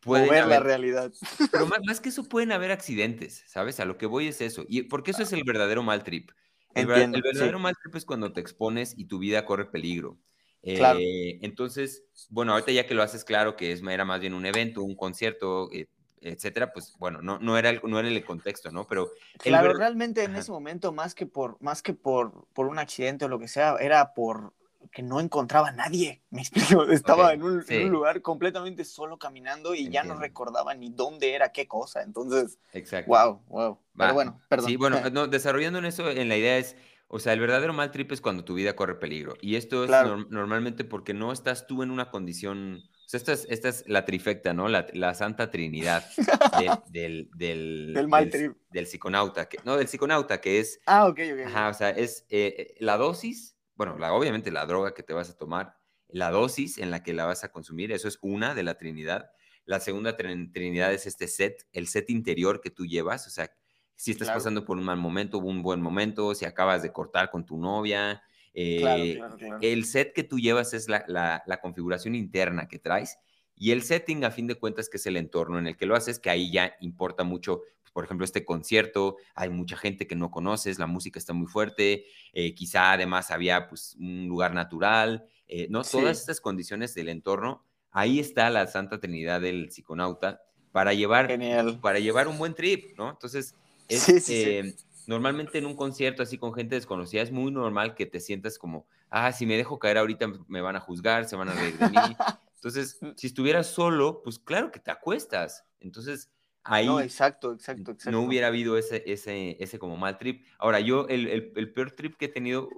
pueden mover la haber, realidad. pero más, más que eso pueden haber accidentes, ¿sabes? A lo que voy es eso, y porque eso es el verdadero mal trip. El, Entiendo, el verdadero sí. mal trip es cuando te expones y tu vida corre peligro. Claro. Eh, entonces, bueno, ahorita ya que lo haces claro que es, era más bien un evento, un concierto, eh, etcétera, pues bueno, no, no, era el, no era el contexto, ¿no? Pero Claro, realmente en Ajá. ese momento, más que por, más que por, por un accidente o lo que sea, era por que no encontraba a nadie. Me explico. Estaba Ok, en, un, en sí. un lugar completamente solo caminando y ya no Entiendo. recordaba ni dónde era qué cosa. Entonces, Exacto. wow, wow. Va. Pero bueno, perdón. Sí, bueno, no, desarrollando en eso, en la idea es, o sea, el verdadero mal trip es cuando tu vida corre peligro. Y esto es Claro. norm- normalmente porque no estás tú en una condición, o sea, esta es, esta es la trifecta, ¿no? La, la santa trinidad de- del, del, Del mal del- trip. del psiconauta, que, no, del psiconauta, que es Ah, ok, ok. ok. Ajá, o sea, es eh, eh, la dosis, bueno, la, obviamente la droga que te vas a tomar, la dosis en la que la vas a consumir, eso es una de la Trinidad. La segunda trin- Trinidad es este set, el set interior que tú llevas, o sea, si estás Claro. pasando por un mal momento, un buen momento, si acabas de cortar con tu novia, eh, claro, claro. el set que tú llevas es la, la- la configuración interna que traes y el setting, a fin de cuentas, que es el entorno en el que lo haces, que ahí ya importa mucho, por ejemplo, este concierto, hay mucha gente que no conoces, la música está muy fuerte, eh, quizá además había pues un lugar natural, eh, ¿no? Sí. Todas estas condiciones del entorno, ahí está la Santa Trinidad del psiconauta para llevar, Genial. para llevar un buen trip, ¿no? Entonces, es, Sí, sí, sí. eh, normalmente en un concierto así con gente desconocida es muy normal que te sientas como, ah, si me dejo caer ahorita me van a juzgar, se van a reír de mí. Entonces, si estuvieras solo, pues claro que te acuestas. Entonces, ahí no, exacto, exacto, exacto. no hubiera habido ese, ese, ese como mal trip. Ahora, yo el, el, peor trip que he tenido,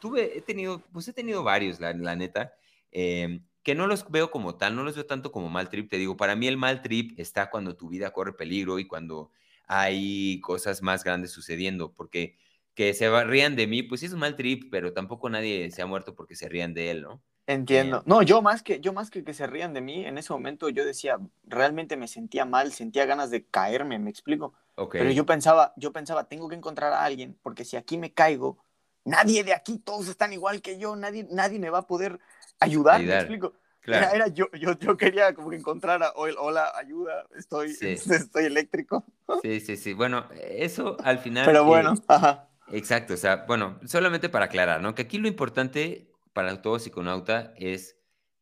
tuve, he tenido, pues he tenido varios, la, la neta, em, que no los veo como tal, no los veo tanto como mal trip. Te digo, para mí el mal trip está cuando tu vida corre peligro y cuando hay cosas más grandes sucediendo, porque que se rían de mí, pues sí es un mal trip, pero tampoco nadie se ha muerto porque se rían de él, ¿no? Entiendo. no, yo más que yo más que que se rían de mí, en ese momento yo decía, realmente me sentía mal, sentía ganas de caerme, me explico. Pero yo pensaba, yo pensaba, tengo que encontrar a alguien, porque si aquí me caigo, nadie de aquí, todos están igual que yo, nadie, nadie me va a poder ayudar, me explico. Era, yo, yo, yo, quería como que encontrar a, hola, ayuda, estoy, estoy eléctrico. Sí, sí, sí. Bueno, eso al final. Pero bueno, eh, ajá. Exacto, o sea, bueno, solamente para aclarar, ¿no? Que aquí lo importante para todo psiconauta es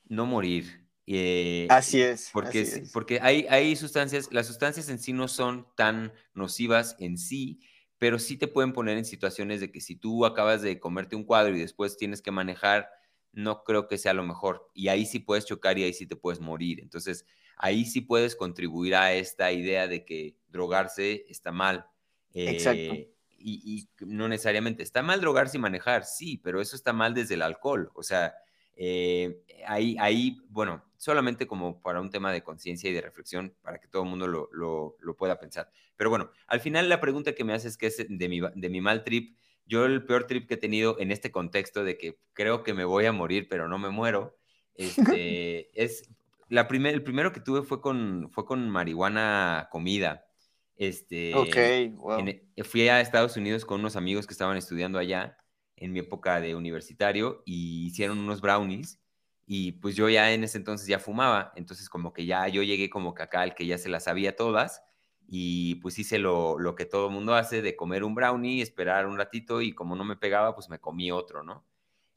no morir. Eh, así es. Porque, porque hay, hay sustancias, las sustancias en sí no son tan nocivas en sí, pero sí te pueden poner en situaciones de que si tú acabas de comerte un cuadro y después tienes que manejar, no creo que sea lo mejor. Y ahí sí puedes chocar y ahí sí te puedes morir. Entonces, ahí sí puedes contribuir a esta idea de que drogarse está mal. Exacto. Eh, y, no necesariamente está mal drogarse y manejar, sí, pero eso está mal desde el alcohol. O sea, eh, ahí, ahí, bueno, solamente como para un tema de conciencia y de reflexión, para que todo el mundo lo, lo, pueda pensar. Pero bueno, al final la pregunta que me haces que es de mi, de mi mal trip. Yo el peor trip que he tenido en este contexto de que creo que me voy a morir, pero no me muero, este, es la primer, el primero que tuve fue con, fue con marihuana comida. Este, ok, fui a Estados Unidos con unos amigos que estaban estudiando allá en mi época de universitario y hicieron unos brownies y pues yo ya en ese entonces ya fumaba, entonces como que ya yo llegué como que acá el que ya se las sabía todas y pues hice lo, lo que todo mundo hace de comer un brownie, esperar un ratito y como no me pegaba pues me comí otro, ¿no?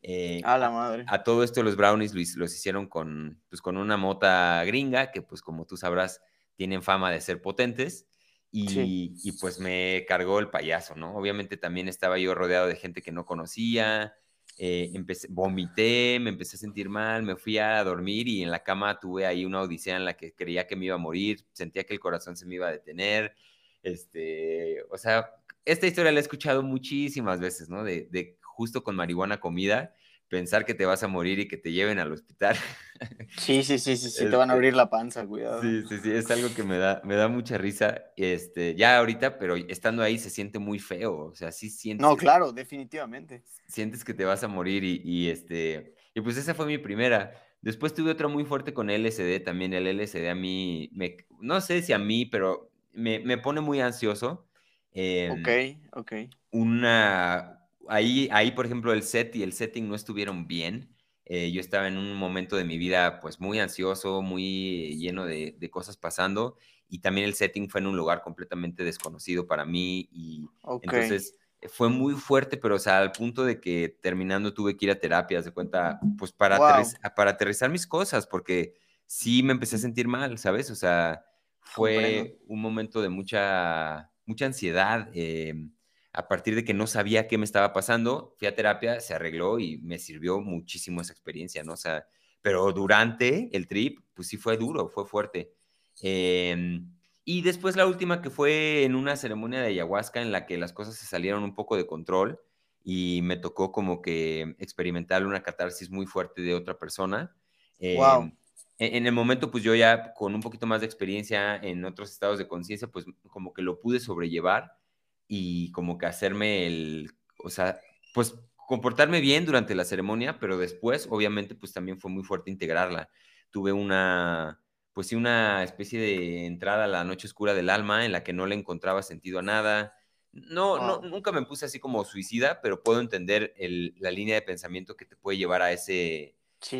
Eh, a la madre. A, todo esto los brownies los, los, hicieron con, pues, con una mota gringa que pues como tú sabrás tienen fama de ser potentes y, pues me cargó el payaso, ¿no? Obviamente también estaba yo rodeado de gente que no conocía, eh, empecé, vomité, me empecé a sentir mal, me fui a dormir y en la cama tuve ahí una odisea en la que creía que me iba a morir, sentía que el corazón se me iba a detener, este, o sea, esta historia la he escuchado muchísimas veces, ¿no? De, de justo con marihuana comida pensar que te vas a morir y que te lleven al hospital. Sí, sí, sí, sí, sí, te van a abrir la panza, cuidado. Sí, sí, sí, es algo que me da, me da mucha risa, este, ya ahorita, pero estando ahí se siente muy feo, o sea, sí sientes... No, claro, definitivamente. Sientes que te vas a morir y, y este, y pues esa fue mi primera. Después tuve otra muy fuerte con LSD también, el LSD a mí, me, no sé si a mí, pero me, me pone muy ansioso. ok, ok. Una, ahí, ahí, por ejemplo, el set y el setting no estuvieron bien. Eh, yo estaba en un momento de mi vida pues muy ansioso, muy lleno de, cosas pasando y también el setting fue en un lugar completamente desconocido para mí y entonces fue muy fuerte, pero o sea, al punto de que terminando tuve que ir a terapias de cuenta, pues para, para aterrizar mis cosas, porque sí me empecé a sentir mal, ¿sabes? O sea, fue un momento de mucha, mucha ansiedad. Eh, a partir de que no sabía qué me estaba pasando, fui a terapia, se arregló y me sirvió muchísimo esa experiencia, ¿no? O sea, pero durante el trip, pues sí fue duro, fue fuerte. Em, y después la última que fue en una ceremonia de ayahuasca en la que las cosas se salieron un poco de control y me tocó como que experimentar una catarsis muy fuerte de otra persona. wow. Em, en, en el momento, pues yo ya con un poquito más de experiencia en otros estados de conciencia, pues como que lo pude sobrellevar y como que hacerme el, o sea, pues comportarme bien durante la ceremonia, pero después, obviamente, pues también fue muy fuerte integrarla. Tuve una, pues sí, una especie de entrada a la noche oscura del alma en la que no le encontraba sentido a nada. No, no nunca me puse así como suicida, pero puedo entender el, la línea de pensamiento que te puede llevar a ese,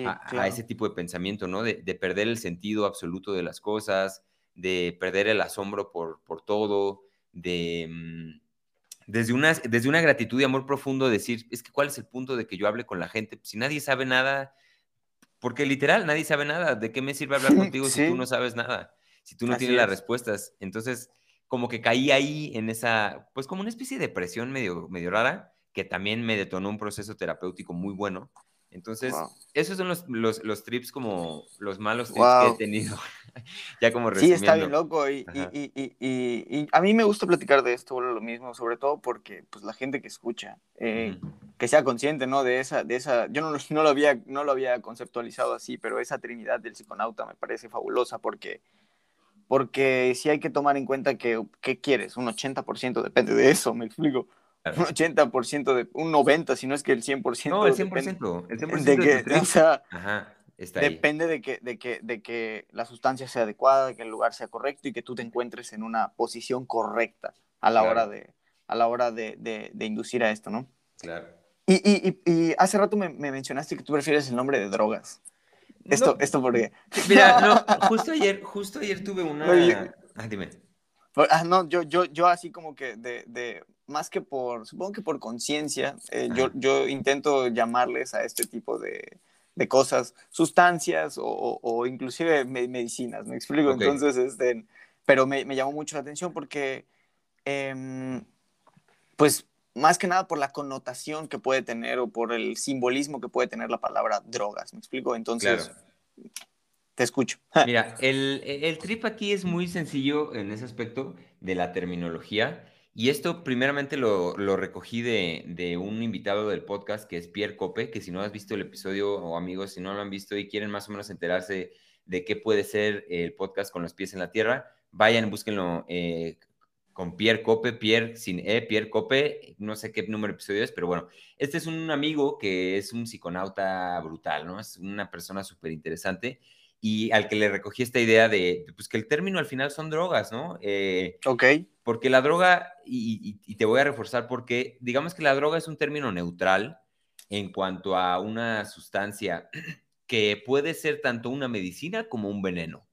a, ese tipo de pensamiento, ¿no? De, de, perder el sentido absoluto de las cosas, de perder el asombro por, por todo, de mm, desde una, desde una gratitud y amor profundo decir, es que cuál es el punto de que yo hable con la gente, si nadie sabe nada, porque literal, nadie sabe nada, ¿de qué me sirve hablar contigo si tú no sabes nada? Si tú no tienes las respuestas. Entonces, como que caí ahí en esa, pues como una especie de depresión medio, medio rara, que también me detonó un proceso terapéutico muy bueno. Entonces, esos son los, los, los, trips como los malos trips que he tenido. ya como resumiendo. Sí, está bien loco. Y, y, y, y, a mí me gusta platicar de esto, lo mismo, sobre todo porque pues, la gente que escucha, eh, que sea consciente ¿no? de, esa, de esa. Yo no, no, lo había, no lo había conceptualizado así, pero esa trinidad del psiconauta me parece fabulosa porque porque sí hay que tomar en cuenta que, ¿qué quieres? Un 80% depende de eso, me explico. Un 80% de, un 90%, si no es que el 100%. No, el 100%. el 100% de que, o sea, depende de que, de, que, de que la sustancia sea adecuada, de que el lugar sea correcto y que tú te encuentres en una posición correcta a la hora, de, a la hora de, de, inducir a esto, ¿no? Claro. Y, y, y, hace rato me, me mencionaste que tú prefieres el nombre de drogas. Esto, esto porque. Mira, no, justo ayer, justo ayer tuve una. ah, dime. Ah, no, yo, yo, yo así como que de, de más que por, supongo que por conciencia, eh, yo, yo intento llamarles a este tipo de, de cosas, sustancias o, o, inclusive medicinas, ¿me explico? Entonces, este, pero me, me, llamó mucho la atención porque, eh, pues, más que nada por la connotación que puede tener o por el simbolismo que puede tener la palabra drogas, ¿me explico? Entonces, te escucho. Mira, el, el, trip aquí es muy sencillo en ese aspecto de la terminología. Y esto primeramente lo, recogí de, de, un invitado del podcast que es Pierre Cope, que si no has visto el episodio o amigos, si no lo han visto y quieren más o menos enterarse de qué puede ser el podcast con los pies en la tierra, vayan, búsquenlo eh, con Pierre Cope, Pierre sin E, Pierre Cope, no sé qué número de episodio es, pero bueno, este es un amigo que es un psiconauta brutal, ¿no? Es una persona súper interesante y al que le recogí esta idea de, pues que el término al final son drogas, ¿no? Eh, ok. Porque la droga, y, y, te voy a reforzar porque digamos que la droga es un término neutral en cuanto a una sustancia que puede ser tanto una medicina como un veneno.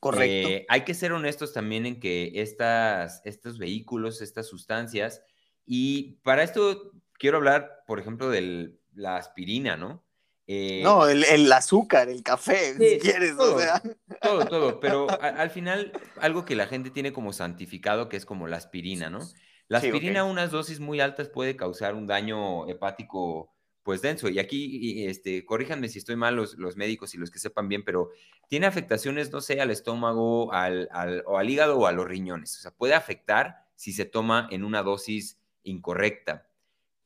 Correcto. Eh, hay que ser honestos también en que estas, estos vehículos, estas sustancias, y para esto quiero hablar, por ejemplo, de la aspirina, ¿no? Eh, no, el, azúcar, el café, si quieres, todo, o sea. Todo, todo, pero al final, algo que la gente tiene como santificado, que es como la aspirina, ¿no? La aspirina a unas dosis muy altas puede causar un daño hepático pues denso. Y aquí, este, corríjanme si estoy mal los, los, médicos y los que sepan bien, pero tiene afectaciones, no sé, al estómago, al, al, o al hígado o a los riñones. O sea, puede afectar si se toma en una dosis incorrecta.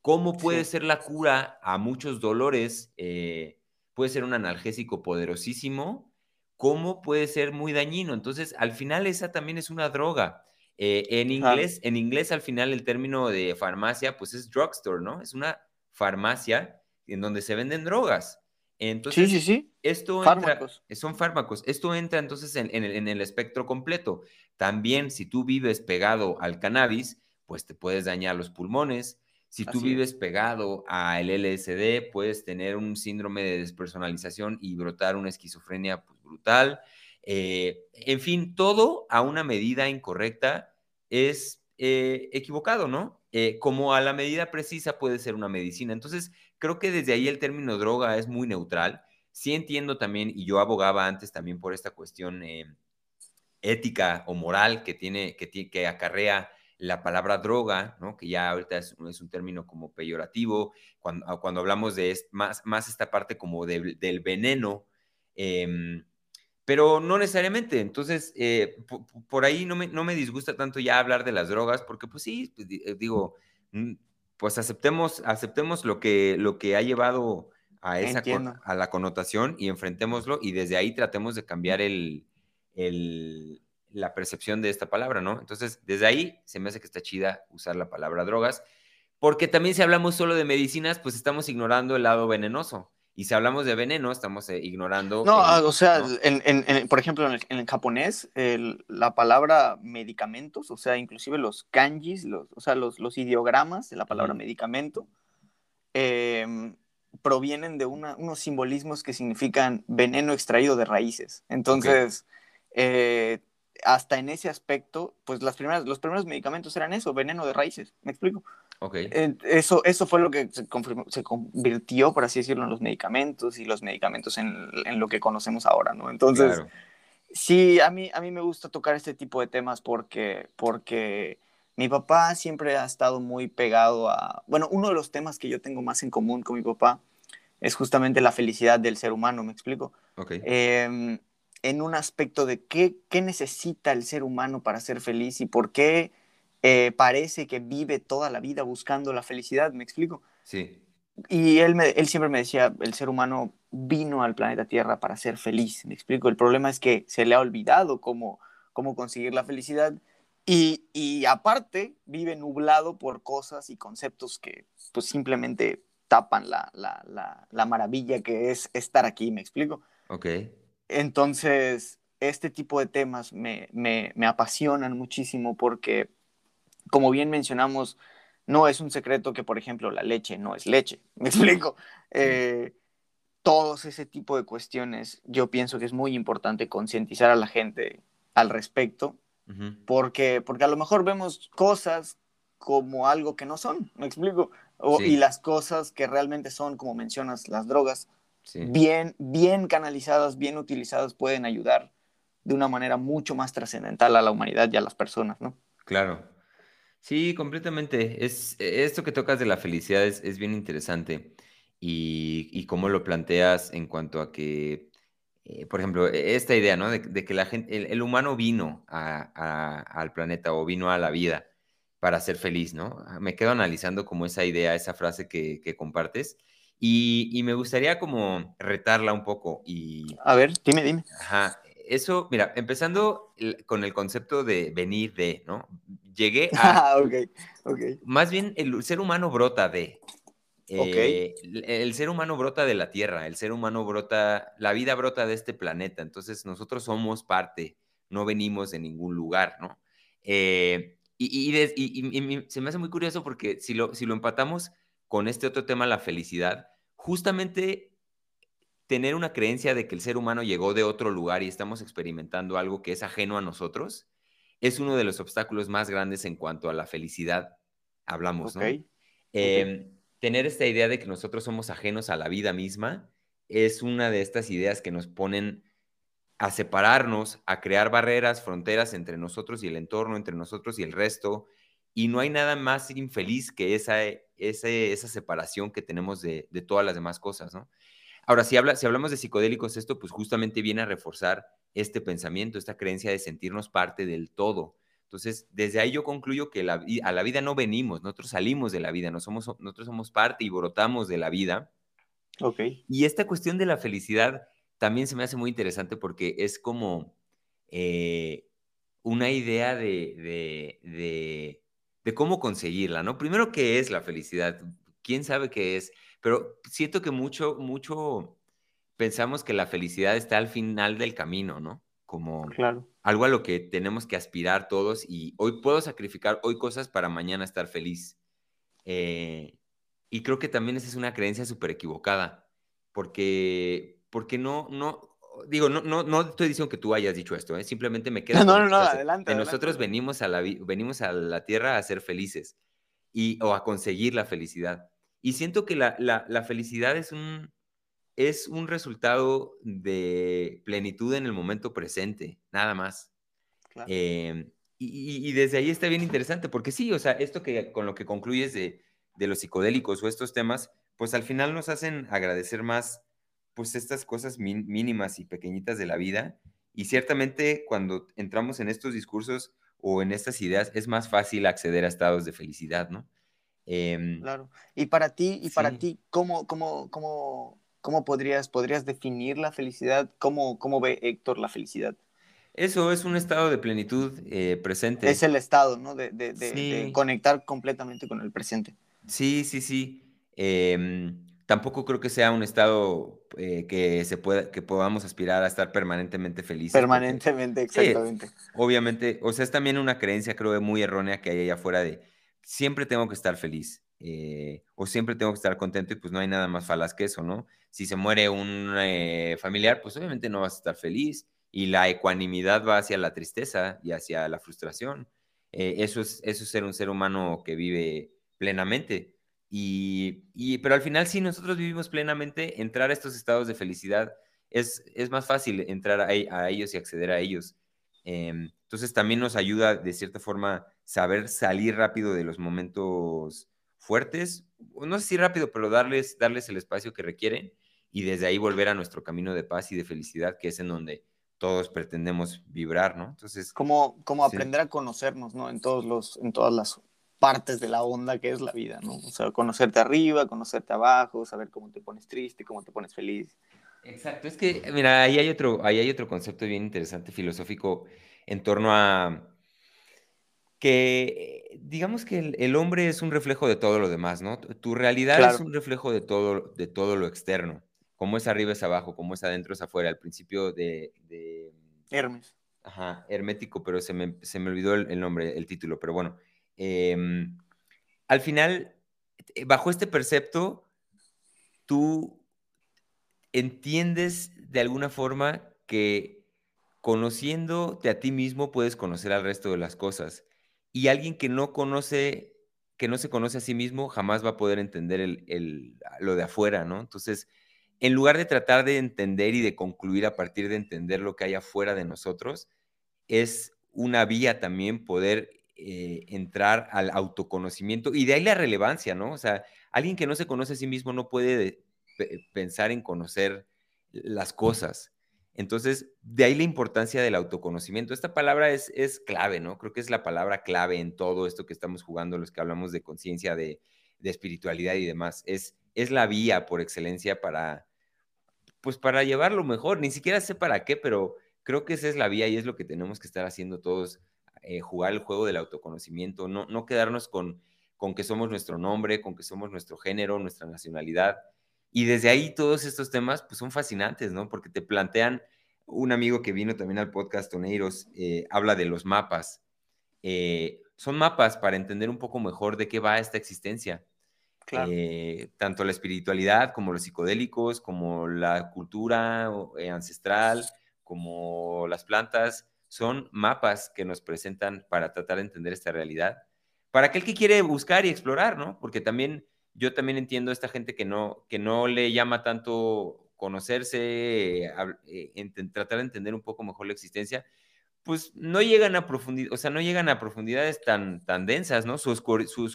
¿Cómo puede ser la cura a muchos dolores? Eh, puede ser un analgésico poderosísimo. ¿Cómo puede ser muy dañino? Entonces, al final esa también es una droga. Eh, en inglés, en inglés al final el término de farmacia, pues es drugstore, ¿no? Es una farmacia en donde se venden drogas. Entonces, sí, sí, sí. Esto fármacos. son fármacos. Esto entra entonces en, el, espectro completo. También, si tú vives pegado al cannabis, pues te puedes dañar los pulmones. Si tú vives pegado al LSD, puedes tener un síndrome de despersonalización y brotar una esquizofrenia pues, brutal. Eh, en fin, todo a una medida incorrecta es eh, equivocado, ¿no? Eh, como a la medida precisa puede ser una medicina. Entonces, creo que desde ahí el término droga es muy neutral. Sí entiendo también, y yo abogaba antes también por esta cuestión ética o moral que tiene, que, que acarrea la palabra droga, ¿no? que ya ahorita es, un término como peyorativo, cuando, ah, cuando hablamos de más, más esta parte como del veneno, em, pero no necesariamente. Entonces, eh, por, ahí no me, no me, disgusta tanto ya hablar de las drogas, porque pues sí, pues, eh, digo, pues aceptemos, aceptemos lo que, lo que ha llevado a, esa a la connotación y enfrentémoslo y desde ahí tratemos de cambiar el, el, la percepción de esta palabra, ¿no? Entonces, desde ahí se me hace que está chida usar la palabra drogas, porque también si hablamos solo de medicinas, pues estamos ignorando el lado venenoso. Y si hablamos de veneno, estamos eh, ignorando. No, ah, o sea, En, por ejemplo, en el, japonés, la palabra medicamentos, o sea, inclusive los kanjis, los, o sea, los, los ideogramas de la palabra medicamento, em, provienen de unos simbolismos que significan veneno extraído de raíces. Entonces, eh, hasta en ese aspecto, pues las primeras, los primeros medicamentos eran eso, veneno de raíces. ¿Me explico? Okay. Eso, eso fue lo que se, se, convirtió, por así decirlo, en los medicamentos y los medicamentos en, en lo que conocemos ahora, ¿no? Entonces, sí, a mí, a mí me gusta tocar este tipo de temas porque, porque mi papá siempre ha estado muy pegado a, bueno, uno de los temas que yo tengo más en común con mi papá es justamente la felicidad del ser humano, ¿me explico? Ok. Em, en un aspecto de qué, qué necesita el ser humano para ser feliz y por qué eh, parece que vive toda la vida buscando la felicidad, ¿me explico? Sí. Y él, me, él siempre me decía, el ser humano vino al planeta Tierra para ser feliz, ¿me explico? El problema es que se le ha olvidado cómo, cómo conseguir la felicidad y, y aparte vive nublado por cosas y conceptos que pues simplemente tapan la, la, la, la maravilla que es estar aquí, ¿me explico? Ok. Entonces, este tipo de temas me, me, me, apasionan muchísimo porque, como bien mencionamos, no es un secreto que, por ejemplo, la leche no es leche. ¿Me explico? Eh, todos ese tipo de cuestiones, yo pienso que es muy importante concientizar a la gente al respecto, uh -huh. porque, porque a lo mejor vemos cosas como algo que no son, ¿me explico? O, sí. Y las cosas que realmente son, como mencionas, las drogas, sí. bien, bien canalizadas, bien utilizadas, pueden ayudar de una manera mucho más trascendental a la humanidad y a las personas, ¿no? Claro. Sí, completamente. Es, esto que tocas de la felicidad es, es bien interesante y, y, cómo lo planteas en cuanto a que, eh, por ejemplo, esta idea, ¿no? De, de que la gente, el, el humano vino a, a, al planeta o vino a la vida para ser feliz, ¿no? Me quedo analizando como esa idea, esa frase que, que compartes y, y, me gustaría como retarla un poco y... A ver, dime, dime. Ajá, eso, mira, empezando con el concepto de venir de, ¿no? Llegué a... Ah, ok, ok. Más bien, el ser humano brota de... Eh, okay. El ser humano brota de la Tierra, el ser humano brota, la vida brota de este planeta, entonces nosotros somos parte, no venimos de ningún lugar, ¿no? Eh, y, y, de, y, y, se me hace muy curioso porque si lo, si lo empatamos con este otro tema, la felicidad, justamente tener una creencia de que el ser humano llegó de otro lugar y estamos experimentando algo que es ajeno a nosotros, es uno de los obstáculos más grandes en cuanto a la felicidad hablamos, okay. ¿no? Eh, tener esta idea de que nosotros somos ajenos a la vida misma es una de estas ideas que nos ponen a separarnos, a crear barreras, fronteras entre nosotros y el entorno, entre nosotros y el resto, y no hay nada más infeliz que esa, esa, esa separación que tenemos de, de todas las demás cosas, ¿no? Ahora, si, habla, si hablamos de psicodélicos, esto pues justamente viene a reforzar este pensamiento, esta creencia de sentirnos parte del todo. Entonces, desde ahí yo concluyo que la, a la vida no venimos, nosotros salimos de la vida, no somos, nosotros somos parte y brotamos de la vida. Ok. Y esta cuestión de la felicidad también se me hace muy interesante porque es como eh, una idea de, de, de, de cómo conseguirla, ¿no? Primero, ¿qué es la felicidad? ¿Quién sabe qué es? Pero siento que mucho, mucho pensamos que la felicidad está al final del camino, ¿no? Como claro. algo a lo que tenemos que aspirar todos y hoy puedo sacrificar hoy cosas para mañana estar feliz. Eh, y creo que también esa es una creencia súper equivocada, porque, porque no, no, digo, no, no, no estoy diciendo que tú hayas dicho esto, ¿eh? simplemente me queda... No, no, no, adelante. De nosotros adelante. Venimos, a la, venimos a la tierra a ser felices y, o a conseguir la felicidad. Y siento que la, la, la, felicidad es un, es un resultado de plenitud en el momento presente, nada más. Claro. Eh, y, y, desde ahí está bien interesante, porque sí, o sea, esto que con lo que concluyes de, de los psicodélicos o estos temas, pues al final nos hacen agradecer más, pues estas cosas mínimas y pequeñitas de la vida. Y ciertamente cuando entramos en estos discursos o en estas ideas, es más fácil acceder a estados de felicidad, ¿no? Eh, claro. Y para ti, y sí. para ti, ¿cómo, cómo, cómo, cómo podrías, podrías definir la felicidad? ¿Cómo, ¿Cómo ve Héctor la felicidad? Eso es un estado de plenitud eh, presente. Es el estado, ¿no? De, de, de, sí. de, conectar completamente con el presente. Sí, sí, sí. Eh, tampoco creo que sea un estado eh, que se pueda, que podamos aspirar a estar permanentemente felices. Permanentemente, porque, exactamente. Sí, obviamente, o sea, es también una creencia, creo, muy errónea que hay allá afuera de siempre tengo que estar feliz eh, o siempre tengo que estar contento y pues no hay nada más falaz que eso, ¿no? Si se muere un eh, familiar, pues obviamente no vas a estar feliz y la ecuanimidad va hacia la tristeza y hacia la frustración. Eh, eso, es, eso es ser un ser humano que vive plenamente. Y, y, pero al final, si nosotros vivimos plenamente, entrar a estos estados de felicidad es, es más fácil entrar a, a ellos y acceder a ellos. entonces también nos ayuda de cierta forma saber salir rápido de los momentos fuertes, no sé si rápido, pero darles, darles el espacio que requieren y desde ahí volver a nuestro camino de paz y de felicidad, que es en donde todos pretendemos vibrar, ¿no? Entonces... Como, como aprender a conocernos, ¿no? En, todos los, en todas las partes de la onda que es la vida, ¿no? O sea, conocerte arriba, conocerte abajo, saber cómo te pones triste, cómo te pones feliz. Exacto, es que, mira, ahí hay otro, ahí hay otro concepto bien interesante filosófico en torno a que digamos que el, hombre es un reflejo de todo lo demás, ¿no? Tu realidad es un reflejo de todo, de todo lo externo. Como es arriba es abajo, como es adentro es afuera. Al principio de... Hermes. Ajá, hermético, pero se me, olvidó el, nombre, el título, pero bueno. Em, al final, eh, bajo este percepto, tú entiendes de alguna forma que conociéndote a ti mismo puedes conocer al resto de las cosas y alguien que no conoce, que no se conoce a sí mismo, jamás va a poder entender el, lo de afuera, ¿no? Entonces, en lugar de tratar de entender y de concluir a partir de entender lo que hay afuera de nosotros, es una vía también poder eh, entrar al autoconocimiento y de ahí la relevancia, ¿no? O sea, alguien que no se conoce a sí mismo no puede pensar en conocer las cosas. Entonces, de ahí la importancia del autoconocimiento. Esta palabra es, es clave, ¿no? Creo que es la palabra clave en todo esto que estamos jugando, los que hablamos de conciencia, de, espiritualidad y demás. Es, es la vía por excelencia para, pues para llevarlo mejor. Ni siquiera sé para qué, pero creo que esa es la vía y es lo que tenemos que estar haciendo todos, eh, jugar el juego del autoconocimiento, no, no quedarnos con, con que somos nuestro nombre, con que somos nuestro género, nuestra nacionalidad, y desde ahí todos estos temas pues, son fascinantes, ¿no? Porque te plantean, un amigo que vino también al podcast Toneiros, eh, habla de los mapas. Eh, son mapas para entender un poco mejor de qué va esta existencia. Eh, tanto la espiritualidad como los psicodélicos, como la cultura ancestral, como las plantas, son mapas que nos presentan para tratar de entender esta realidad. Para aquel que quiere buscar y explorar, ¿no? Porque también yo también entiendo a esta gente que no, que no le llama tanto conocerse, eh, tratar de entender un poco mejor la existencia, pues no llegan a profundidad, o sea, no llegan a profundidades tan, tan densas, ¿no? Su,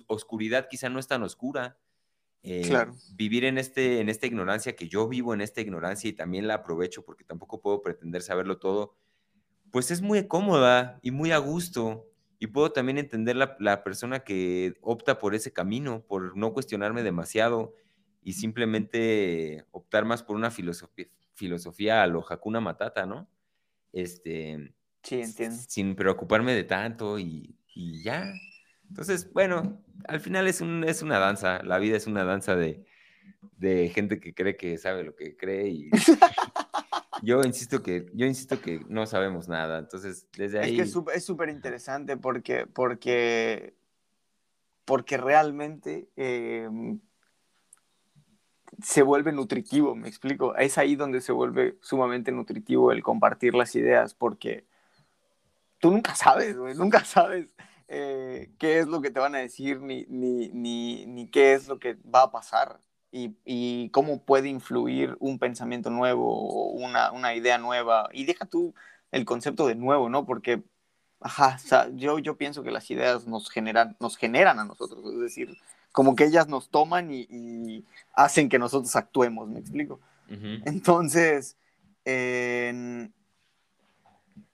oscuridad quizá no es tan oscura. Eh, claro. Vivir en, este, en esta ignorancia, que yo vivo en esta ignorancia y también la aprovecho porque tampoco puedo pretender saberlo todo, pues es muy cómoda y muy a gusto. Y puedo también entender la, persona que opta por ese camino, por no cuestionarme demasiado y simplemente optar más por una filosofía, filosofía a lo Hakuna Matata, ¿no? Este, sí, entiendo. Sin preocuparme de tanto y, ya. Entonces, bueno, al final es, un, es una danza, la vida es una danza de, de gente que cree que sabe lo que cree y yo insisto que, yo insisto que no sabemos nada. Entonces, desde ahí. Es que es súper interesante porque, porque, porque realmente em, se vuelve nutritivo, me explico. Es ahí donde se vuelve sumamente nutritivo el compartir las ideas, porque tú nunca sabes, güey, nunca sabes eh, qué es lo que te van a decir ni, ni, ni, ni qué es lo que va a pasar y, cómo puede influir un pensamiento nuevo o una, idea nueva. Y deja tú el concepto de nuevo, ¿no? Porque, ajá, yo, yo pienso que las ideas nos generan, nos generan a nosotros, es decir, como que ellas nos toman y, hacen que nosotros actuemos, ¿me explico? Entonces,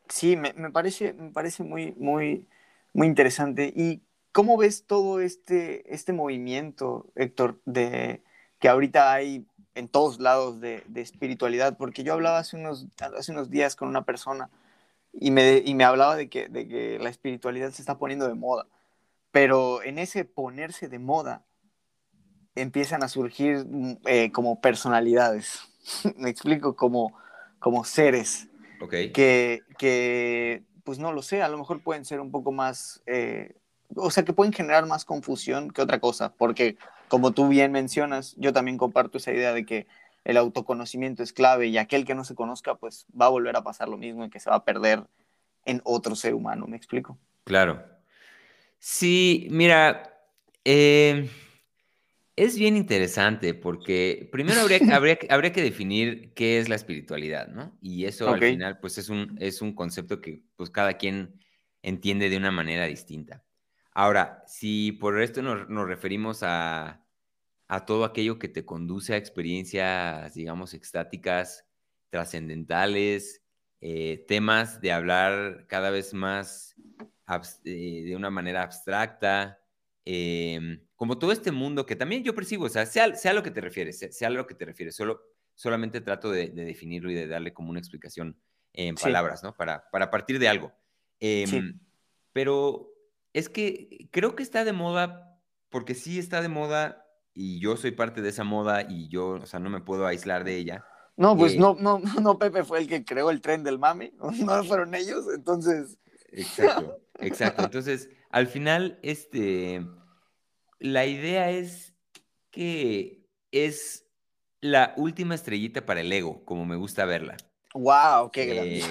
sí, me, me, parece, me parece muy, muy, muy interesante. ¿Y cómo ves todo este, este movimiento, Héctor, de que ahorita hay en todos lados de, espiritualidad, porque yo hablaba hace unos, hace unos días con una persona y me, y me hablaba de que, de que la espiritualidad se está poniendo de moda, pero en ese ponerse de moda empiezan a surgir mm, eh, como personalidades, me explico, como, como seres que, que, pues no lo sé, a lo mejor pueden ser un poco más... Eh, o sea, que pueden generar más confusión que otra cosa, porque como tú bien mencionas, yo también comparto esa idea de que el autoconocimiento es clave y aquel que no se conozca, pues va a volver a pasar lo mismo y que se va a perder en otro ser humano, ¿me explico? Claro. Sí, mira, eh, es bien interesante porque primero habría, habría, habría, que definir qué es la espiritualidad, ¿no? Y eso al final, pues es un, es un concepto que pues cada quien entiende de una manera distinta. Ahora, si por esto nos, nos referimos a, a todo aquello que te conduce a experiencias, digamos, extáticas, trascendentales, eh, temas de hablar cada vez más eh, de una manera abstracta, em, como todo este mundo que también yo percibo, o sea, sea, sea lo que te refieres, sea, lo que te refieres, solo, solamente trato de, definirlo y de darle como una explicación en palabras, ¿no? Para, para partir de algo. Em, pero es que creo que está de moda, porque sí está de moda y yo soy parte de esa moda y yo, o sea, no me puedo aislar de ella. No, pues eh, no, no, no, Pepe fue el que creó el tren del mami, no fueron ellos, entonces. Exacto, exacto. Entonces, al final, este, la idea es que es la última estrellita para el ego, como me gusta verla. ¡Wow! ¡Qué grande! Eh,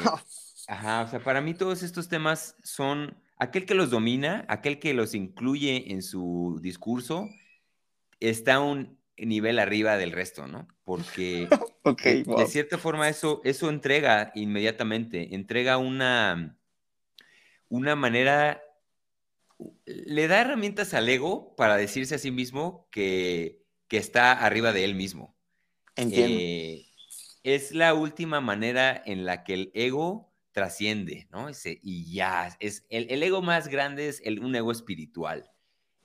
ajá, o sea, para mí todos estos temas son aquel que los domina, aquel que los incluye en su discurso, está un nivel arriba del resto, ¿no? Porque de, cierta forma eso, eso entrega inmediatamente, entrega una, una manera, le da herramientas al ego para decirse a sí mismo que, que está arriba de él mismo. Entiendo. Eh, es la última manera en la que el ego trasciende, ¿no? Ese, y ya, es el, ego más grande es el, un ego espiritual.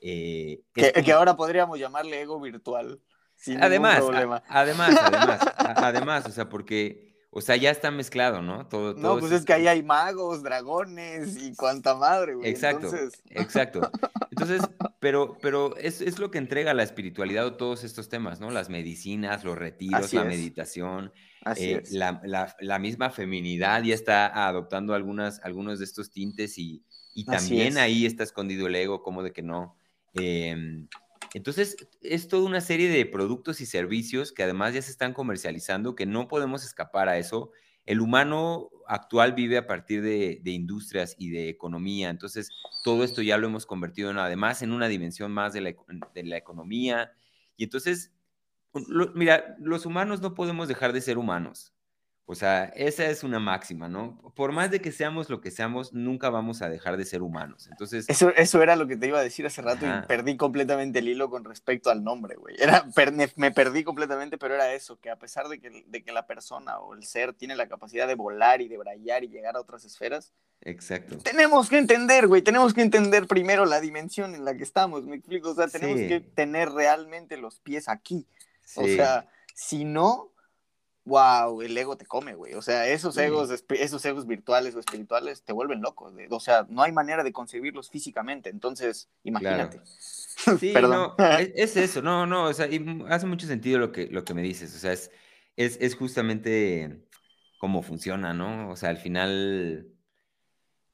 Eh, que, ahora podríamos llamarle ego virtual. Sin además, además, además, además, o sea, porque, o sea, ya está mezclado, ¿no? Todo, no, pues es que ahí hay magos, dragones y cuanta madre, güey. Exacto, exacto. Entonces, pero, pero es, es, lo que entrega la espiritualidad o todos estos temas, ¿no? Las medicinas, los retiros, la meditación, eh, la, la, la, misma feminidad ya está adoptando algunas, algunos de estos tintes y, y también ahí está escondido el ego, como de que no. Em, entonces, es toda una serie de productos y servicios que además ya se están comercializando, que no podemos escapar a eso. El humano actual vive a partir de, industrias y de economía, entonces todo esto ya lo hemos convertido en, además en una dimensión más de la, de la economía. Y entonces, mira, los humanos no podemos dejar de ser humanos. O sea, esa es una máxima, ¿no? Por más de que seamos lo que seamos, nunca vamos a dejar de ser humanos. Entonces. Eso, eso era lo que te iba a decir hace rato y perdí completamente el hilo con respecto al nombre, güey. Era, me, perdí completamente, pero era eso, que a pesar de que, de que la persona o el ser tiene la capacidad de volar y de brallar y llegar a otras esferas. Exacto. Tenemos que entender, güey, tenemos que entender primero la dimensión en la que estamos, me explico. O sea, tenemos que tener realmente los pies aquí. O sea, si no wow, el ego te come, güey. O sea, esos egos, esos egos virtuales o espirituales te vuelven locos. O sea, no hay manera de concebirlos físicamente. Entonces, imagínate. Sí, Perdón. no, es, eso, no, no, o sea, hace mucho sentido lo que, lo que me dices. O sea, es, es, es justamente cómo funciona, ¿no? O sea, al final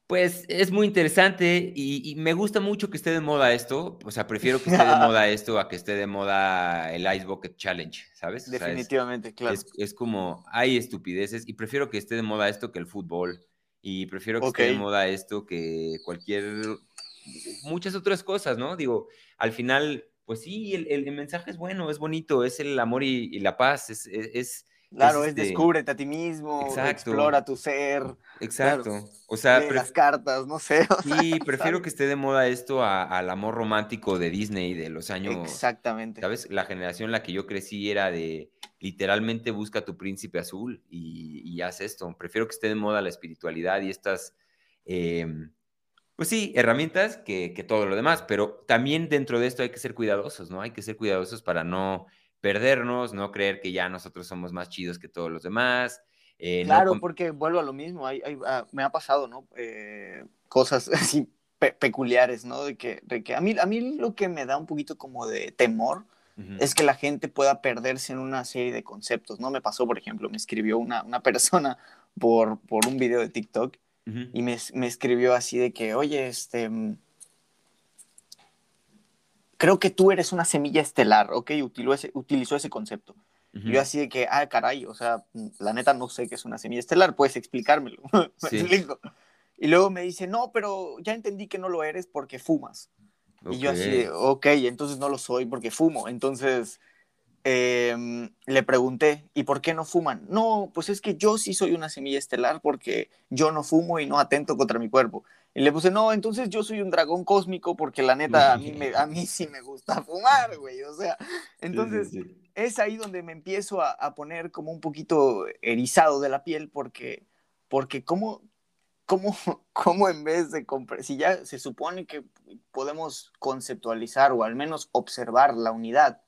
pues es muy interesante y, me gusta mucho que esté de moda esto. O sea, prefiero que esté de moda esto a que esté de moda el Ice Bucket Challenge, ¿sabes? Definitivamente, claro. Es, como, hay estupideces y prefiero que esté de moda esto que el fútbol. Y prefiero que esté de moda esto que cualquier, muchas otras cosas, ¿no? Digo, al final, pues sí, el, mensaje es bueno, es bonito, es el amor y, la paz, es, es Claro, es, este descúbrete a ti mismo, explora tu ser. Exacto. o sea, las cartas, no sé. sí, prefiero que esté de moda esto al amor romántico de Disney de los años. Exactamente. ¿Sabes? La generación en la que yo crecí era de literalmente busca tu príncipe azul y, y haz esto. Prefiero que esté de moda la espiritualidad y estas, em, pues sí, herramientas que, que todo lo demás, pero también dentro de esto hay que ser cuidadosos, ¿no? Hay que ser cuidadosos para no perdernos, no creer que ya nosotros somos más chidos que todos los demás. Eh, claro, porque vuelvo a lo mismo, ah, me ha pasado, ¿no? Eh, cosas así peculiares, ¿no? De que, de que a, mí, a mí lo que me da un poquito como de temor es que la gente pueda perderse en una serie de conceptos, ¿no? Me pasó, por ejemplo, me escribió una, una persona por, por un video de TikTok y me, me escribió así de que, oye, este creo que tú eres una semilla estelar, ¿ok? Utilizó ese, utilizó ese concepto. Yo así de que, ah, caray, o sea, la neta no sé qué es una semilla estelar, puedes explicármelo. Y luego me dice, no, pero ya entendí que no lo eres porque fumas. Y yo así de, ok, entonces no lo soy porque fumo. Entonces, em, le pregunté, ¿y por qué no fuman? No, pues es que yo sí soy una semilla estelar porque yo no fumo y no atento contra mi cuerpo. Y le puse, no, entonces yo soy un dragón cósmico porque la neta a mí, me, a mí sí me gusta fumar, güey. O sea, entonces es ahí donde me empiezo a, a, poner como un poquito erizado de la piel porque, porque ¿cómo, cómo, cómo en vez de comprar, si ya se supone que podemos conceptualizar o al menos observar la unidad,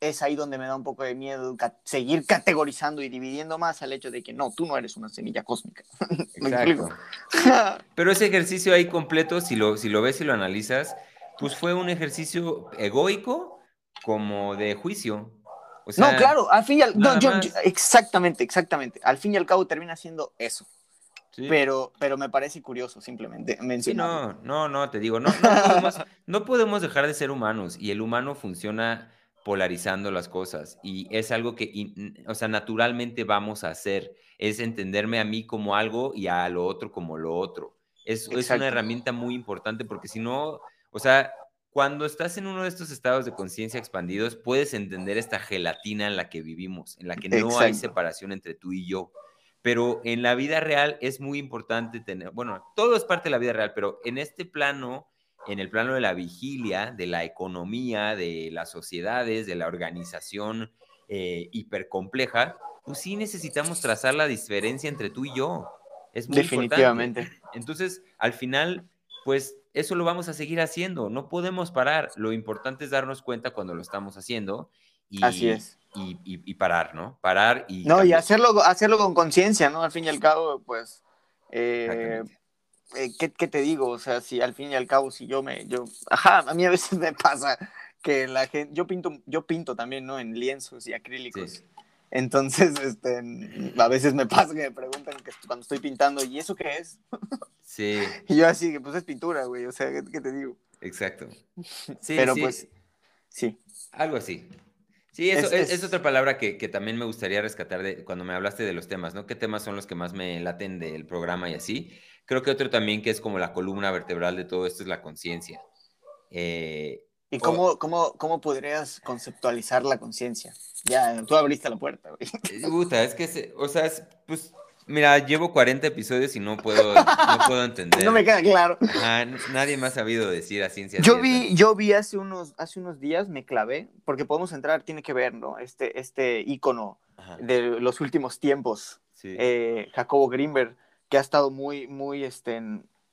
es ahí donde me da un poco de miedo seguir categorizando y dividiendo más al hecho de que no, tú no eres una semilla cósmica. Exacto. Pero ese ejercicio ahí completo, si lo, si lo ves y lo analizas, pues fue un ejercicio egoico como de juicio. no, claro, al fin y al exactamente, exactamente. Al fin y al cabo termina siendo eso. Pero, pero me parece curioso simplemente. Sí, no, no, no, te digo, no, no, podemos, no podemos dejar de ser humanos y el humano funciona polarizando las cosas y es algo que, o sea, naturalmente vamos a hacer, es entenderme a mí como algo y a lo otro como lo otro. Es, es una herramienta muy importante porque si no, o sea, cuando estás en uno de estos estados de conciencia expandidos, puedes entender esta gelatina en la que vivimos, en la que no hay separación entre tú y yo. Pero en la vida real es muy importante tener, bueno, todo es parte de la vida real, pero en este plano en el plano de la vigilia, de la economía, de las sociedades, de la organización eh, hipercompleja, pues sí necesitamos trazar la diferencia entre tú y yo. Es muy Definitivamente. Entonces, al final, pues eso lo vamos a seguir haciendo. No podemos parar. Lo importante es darnos cuenta cuando lo estamos haciendo. Y, Así es. Y, parar, ¿no? Parar y... No, y hacerlo, hacerlo con conciencia, ¿no? Al fin y al cabo, pues... Eh, eh, ¿qué, ¿qué, te digo? O sea, si al fin y al cabo, si yo me, yo, ajá, a mí a veces me pasa que la gente, yo pinto, yo pinto también, ¿no? En lienzos y acrílicos. Entonces, este, a veces me pasa que me preguntan que cuando estoy pintando, ¿y eso qué es? Sí. Y yo así, que pues es pintura, güey, o sea, ¿qué, te digo? Exacto. Sí, Pero pues, sí. Algo así. Sí, eso es, es, otra palabra que, que, también me gustaría rescatar de, cuando me hablaste de los temas, ¿no? ¿Qué temas son los que más me laten del programa y así? Creo que otro también que es como la columna vertebral de todo esto es la conciencia. Eh, ¿Y cómo, cómo, cómo, podrías conceptualizar la conciencia? Ya, tú abriste la puerta. Eh, es que, o sea, pues, mira, llevo 40 episodios y no puedo, no puedo entender. no me queda claro. nadie me ha sabido decir a ciencia Yo vi, yo vi hace unos, hace unos días, me clavé, porque podemos entrar, tiene que ver, ¿no? Este, este ícono de los últimos tiempos, eh, Jacobo Greenberg que ha estado muy, muy, este,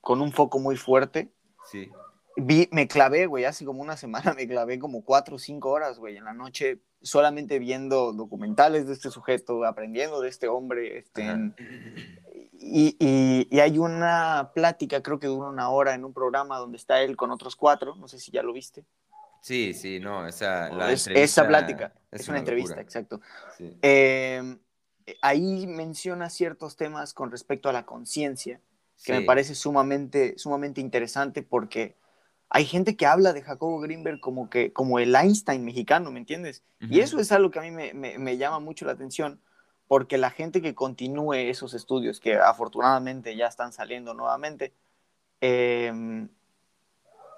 con un foco muy fuerte. Sí. Vi, me clavé, güey, hace como una semana me clavé como cuatro o cinco horas, güey, en la noche, solamente viendo documentales de este sujeto, aprendiendo de este hombre, este, y, y, y, hay una plática, creo que dura una hora en un programa donde está él con otros cuatro, no sé si ya lo viste. Sí, sí, no, esa, la esa plática, es, una, entrevista, exacto. Sí. Eh, ahí menciona ciertos temas con respecto a la conciencia, que me parece sumamente, sumamente interesante porque hay gente que habla de Jacobo Greenberg como, que, como el Einstein mexicano, ¿me entiendes? Y eso es algo que a mí me, me, llama mucho la atención, porque la gente que continúe esos estudios, que afortunadamente ya están saliendo nuevamente, em,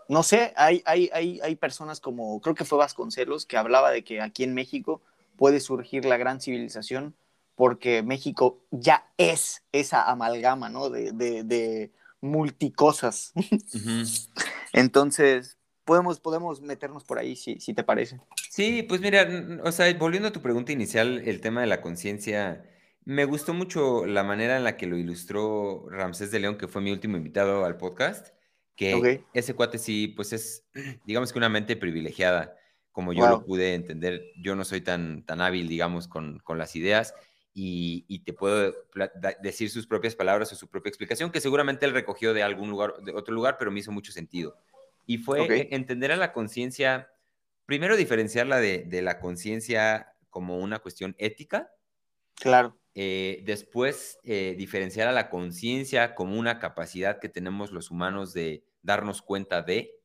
no sé, hay, hay, hay, hay personas como, creo que fue Vasconcelos, que hablaba de que aquí en México puede surgir la gran civilización porque México ya es esa amalgama, ¿no? De, de, multicosas. Entonces, podemos, podemos meternos por ahí, si, si te parece. Sí, pues mira, o sea, volviendo a tu pregunta inicial, el tema de la conciencia, me gustó mucho la manera en la que lo ilustró Ramsés de León, que fue mi último invitado al podcast, que ese cuate sí, pues es, digamos que una mente privilegiada, como yo lo pude entender, yo no soy tan, tan hábil, digamos, con, con las ideas, y, te puedo decir sus propias palabras o su propia explicación, que seguramente él recogió de algún lugar, de otro lugar, pero me hizo mucho sentido. Y fue e, entender a la conciencia, primero diferenciarla de, de la conciencia como una cuestión ética. Claro. Eh, después, eh, diferenciar a la conciencia como una capacidad que tenemos los humanos de darnos cuenta de.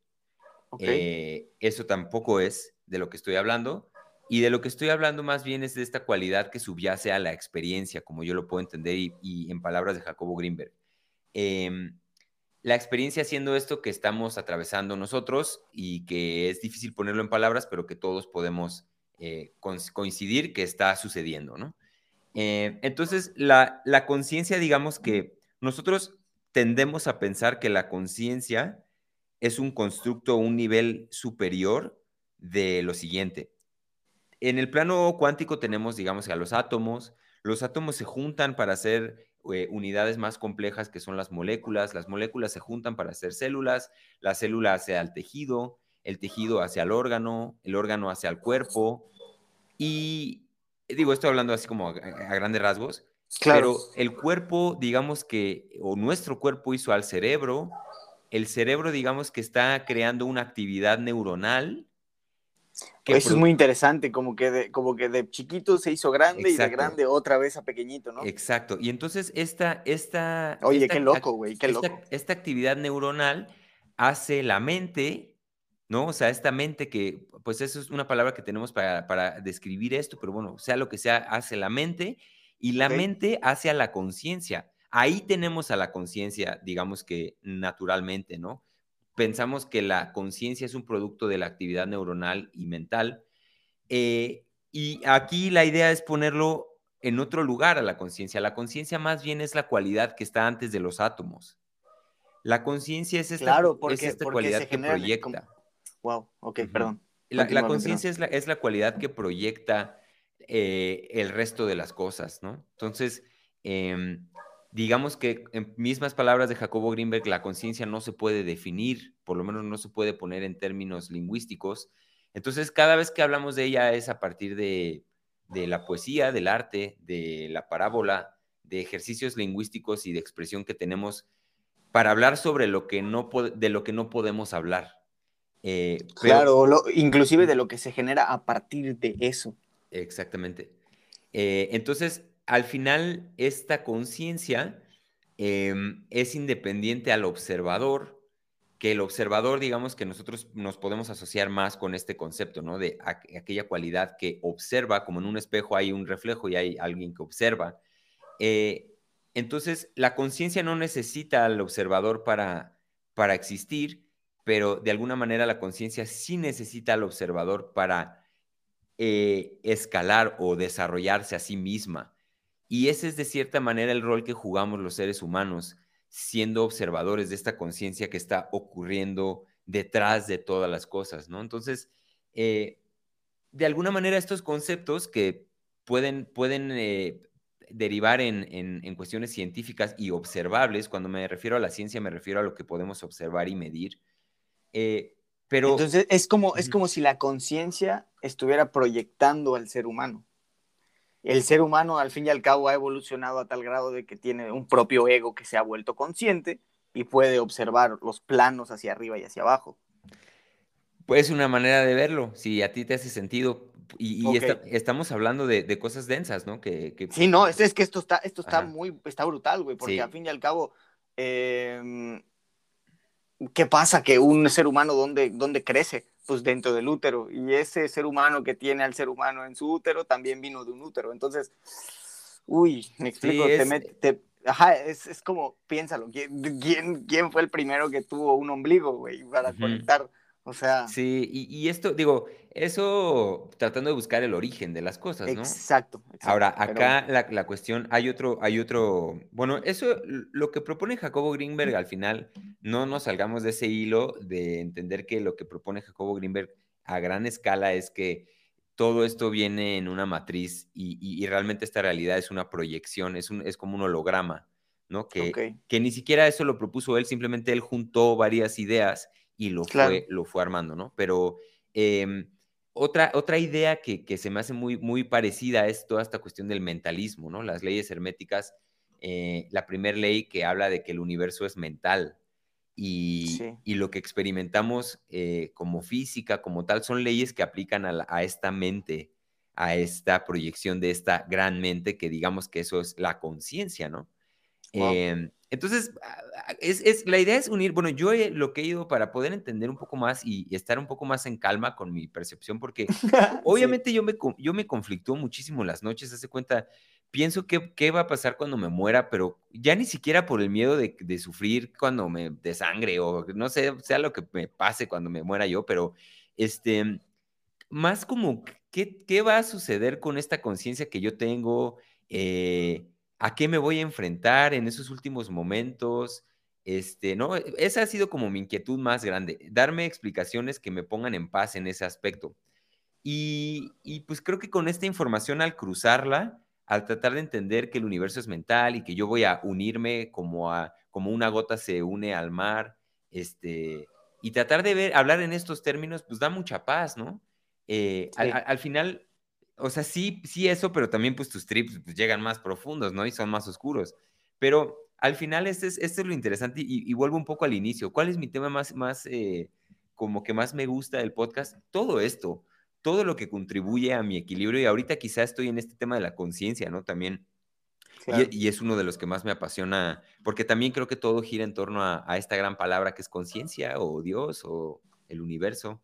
Eh, eso tampoco es de lo que estoy hablando. Y de lo que estoy hablando más bien es de esta cualidad que subyace a la experiencia, como yo lo puedo entender y, en palabras de Jacobo Greenberg. Em, la experiencia siendo esto que estamos atravesando nosotros y que es difícil ponerlo en palabras, pero que todos podemos eh, coincidir que está sucediendo, ¿no? Eh, entonces, la conciencia, digamos que nosotros tendemos a pensar que la conciencia es un constructo, un nivel superior de lo siguiente. En el plano cuántico tenemos, digamos, a los átomos. Los átomos se juntan para hacer eh, unidades más complejas que son las moléculas. Las moléculas se juntan para hacer células. La célula hace al tejido, el tejido hacia el órgano, el órgano hacia el cuerpo. Y digo, estoy hablando así como a, grandes rasgos, claro. pero el cuerpo, digamos que, o nuestro cuerpo hizo al cerebro, el cerebro, digamos que está creando una actividad neuronal. Eso es muy interesante, como que, de, como que de chiquito se hizo grande y de grande otra vez a pequeñito, ¿no? Exacto. Y entonces esta... esta Oye, qué loco, güey, qué loco. Esta, esta actividad neuronal hace la mente ¿no? O sea, esta mente que, pues eso es una palabra que tenemos para, describir esto, pero bueno, sea lo que sea, hace la mente y la mente hace a la conciencia. Ahí tenemos a la conciencia, digamos que naturalmente, ¿no? Pensamos que la conciencia es un producto de la actividad neuronal y mental. Eh, y aquí la idea es ponerlo en otro lugar a la conciencia. La conciencia más bien es la cualidad que está antes de los átomos. La conciencia es esta, es esta cualidad que proyecta. Wow, ok, perdón. La, conciencia es la, es la, cualidad que proyecta eh, el resto de las cosas, ¿no? Entonces, em, digamos que en mismas palabras de Jacobo Greenberg, la conciencia no se puede definir, por lo menos no se puede poner en términos lingüísticos. Entonces, cada vez que hablamos de ella es a partir de, de la poesía, del arte, de la parábola, de ejercicios lingüísticos y de expresión que tenemos para hablar sobre lo que no, de lo que no podemos hablar. Eh, claro, inclusive de lo que se genera a partir de eso. Exactamente. Eh, entonces, al final, esta conciencia em, es independiente al observador, que el observador, digamos que nosotros nos podemos asociar más con este concepto, ¿no? De aquella cualidad que observa, como en un espejo hay un reflejo y hay alguien que observa. Eh, entonces, la conciencia no necesita al observador para, para existir, pero de alguna manera la conciencia sí necesita al observador para eh, escalar o desarrollarse a sí misma. Y ese es de cierta manera el rol que jugamos los seres humanos, siendo observadores de esta conciencia que está ocurriendo detrás de todas las cosas, ¿no? Entonces, eh, de alguna manera estos conceptos que pueden, pueden eh, derivar en, en, cuestiones científicas y observables, cuando me refiero a la ciencia me refiero a lo que podemos observar y medir, eh, pero... Entonces es como, es como si la conciencia estuviera proyectando al ser humano. El ser humano al fin y al cabo ha evolucionado a tal grado de que tiene un propio ego que se ha vuelto consciente y puede observar los planos hacia arriba y hacia abajo. Pues una manera de verlo, si a ti te hace sentido. Y, estamos hablando de, cosas densas, ¿no? Que, Sí, no, es, es, que esto está, esto está muy, está brutal, güey, porque al fin y al cabo, eh, ¿qué pasa? Que un ser humano, ¿dónde, ¿dónde crece? Pues dentro del útero. Y ese ser humano que tiene al ser humano en su útero también vino de un útero. Entonces, uy, me explico, te, ajá, es, es, como, piénsalo, ¿quién, ¿quién, fue el primero que tuvo un ombligo, güey, para conectar? O sea. Sí, y, esto, digo, eso tratando de buscar el origen de las cosas, ¿no? Exacto. Ahora, acá la, cuestión, hay otro, hay otro, bueno, eso, lo que propone Jacobo Greenberg al final, no nos salgamos de ese hilo de entender que lo que propone Jacobo Greenberg a gran escala es que todo esto viene en una matriz y, realmente esta realidad es una proyección, es, un, es como un holograma, ¿no? Que, que ni siquiera eso lo propuso él, simplemente él juntó varias ideas y lo, fue, lo fue armando, ¿no? Pero em, otra, otra idea que, que, se me hace muy, muy parecida es toda esta cuestión del mentalismo, ¿no? Las leyes herméticas, eh, la primera ley que habla de que el universo es mental y, y lo que experimentamos eh, como física, como tal, son leyes que aplican a, a esta mente, a esta proyección de esta gran mente, que digamos que eso es la conciencia, ¿no? Em, entonces, es, la idea es unir, bueno, yo lo que he ido para poder entender un poco más y, estar un poco más en calma con mi percepción, porque obviamente yo, me, yo me conflictúo muchísimo las noches, hace cuenta, pienso que, qué va a pasar cuando me muera, pero ya ni siquiera por el miedo de, de, sufrir cuando me de sangre o no sé, sea lo que me pase cuando me muera yo, pero este, más como, ¿qué, qué va a suceder con esta conciencia que yo tengo? Eh, ¿A qué me voy a enfrentar en esos últimos momentos? Este, ¿no? E, esa ha sido como mi inquietud más grande, darme explicaciones que me pongan en paz en ese aspecto. Y, y pues creo que con esta información al cruzarla, al tratar de entender que el universo es mental y que yo voy a unirme como, a, como una gota se une al mar, este, y tratar de ver, hablar en estos términos, pues da mucha paz, ¿no? Eh, al, final, o sea, sí, sí eso, pero también pues tus trips pues, llegan más profundos, ¿no? Y son más oscuros. Pero al final este es, este es lo interesante y, vuelvo un poco al inicio. ¿Cuál es mi tema más, más eh, como que más me gusta del podcast? Todo esto, todo lo que contribuye a mi equilibrio y ahorita quizá estoy en este tema de la conciencia, ¿no? También. Y, es uno de los que más me apasiona, porque también creo que todo gira en torno a, esta gran palabra que es conciencia o Dios o el universo.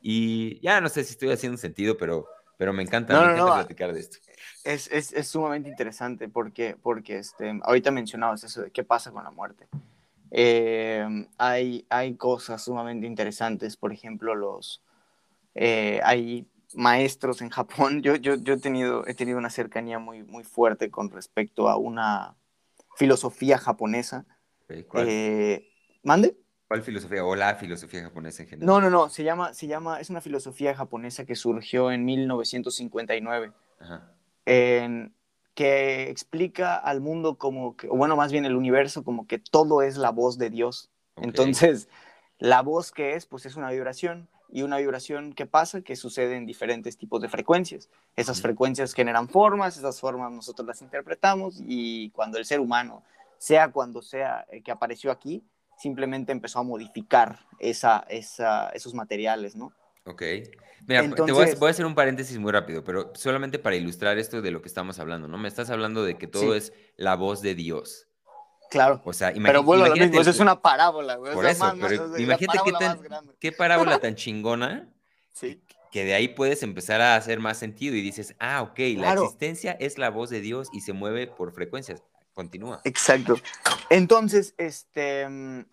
Y ya no sé si estoy haciendo sentido, pero, pero me encanta, me encanta platicar de esto. Es, es, es, sumamente interesante porque, porque este, ahorita mencionabas eso de qué pasa con la muerte. Eh, hay, hay cosas sumamente interesantes, por ejemplo, los, eh, hay maestros en Japón. Yo, yo, yo he, tenido, he tenido una cercanía muy, muy fuerte con respecto a una filosofía japonesa. Eh, ¿Mande? ¿Cuál filosofía? ¿O la filosofía japonesa en general? No, no, no. Se llama, se llama, es una filosofía japonesa que surgió en 1959. En, que explica al mundo como que, o bueno, más bien el universo, como que todo es la voz de Dios. Entonces, la voz que es, pues es una vibración y una vibración que pasa, que sucede en diferentes tipos de frecuencias. Esas frecuencias generan formas, esas formas nosotros las interpretamos y cuando el ser humano, sea cuando sea eh, que apareció aquí, simplemente empezó a modificar esa, esos materiales, ¿no? Ok. Mira, te voy a, voy a, hacer un paréntesis muy rápido, pero solamente para ilustrar esto de lo que estamos hablando, ¿no? Me estás hablando de que todo es la voz de Dios. Claro. O sea, pero bueno, lo mismo, eso es una parábola, güey. Por eso, pero imagínate qué, tan, qué parábola tan chingona sí. que de ahí puedes empezar a hacer más sentido y dices, ah, ok, la existencia es la voz de Dios y se mueve por frecuencias. Continúa. Exacto. Entonces, este, mm,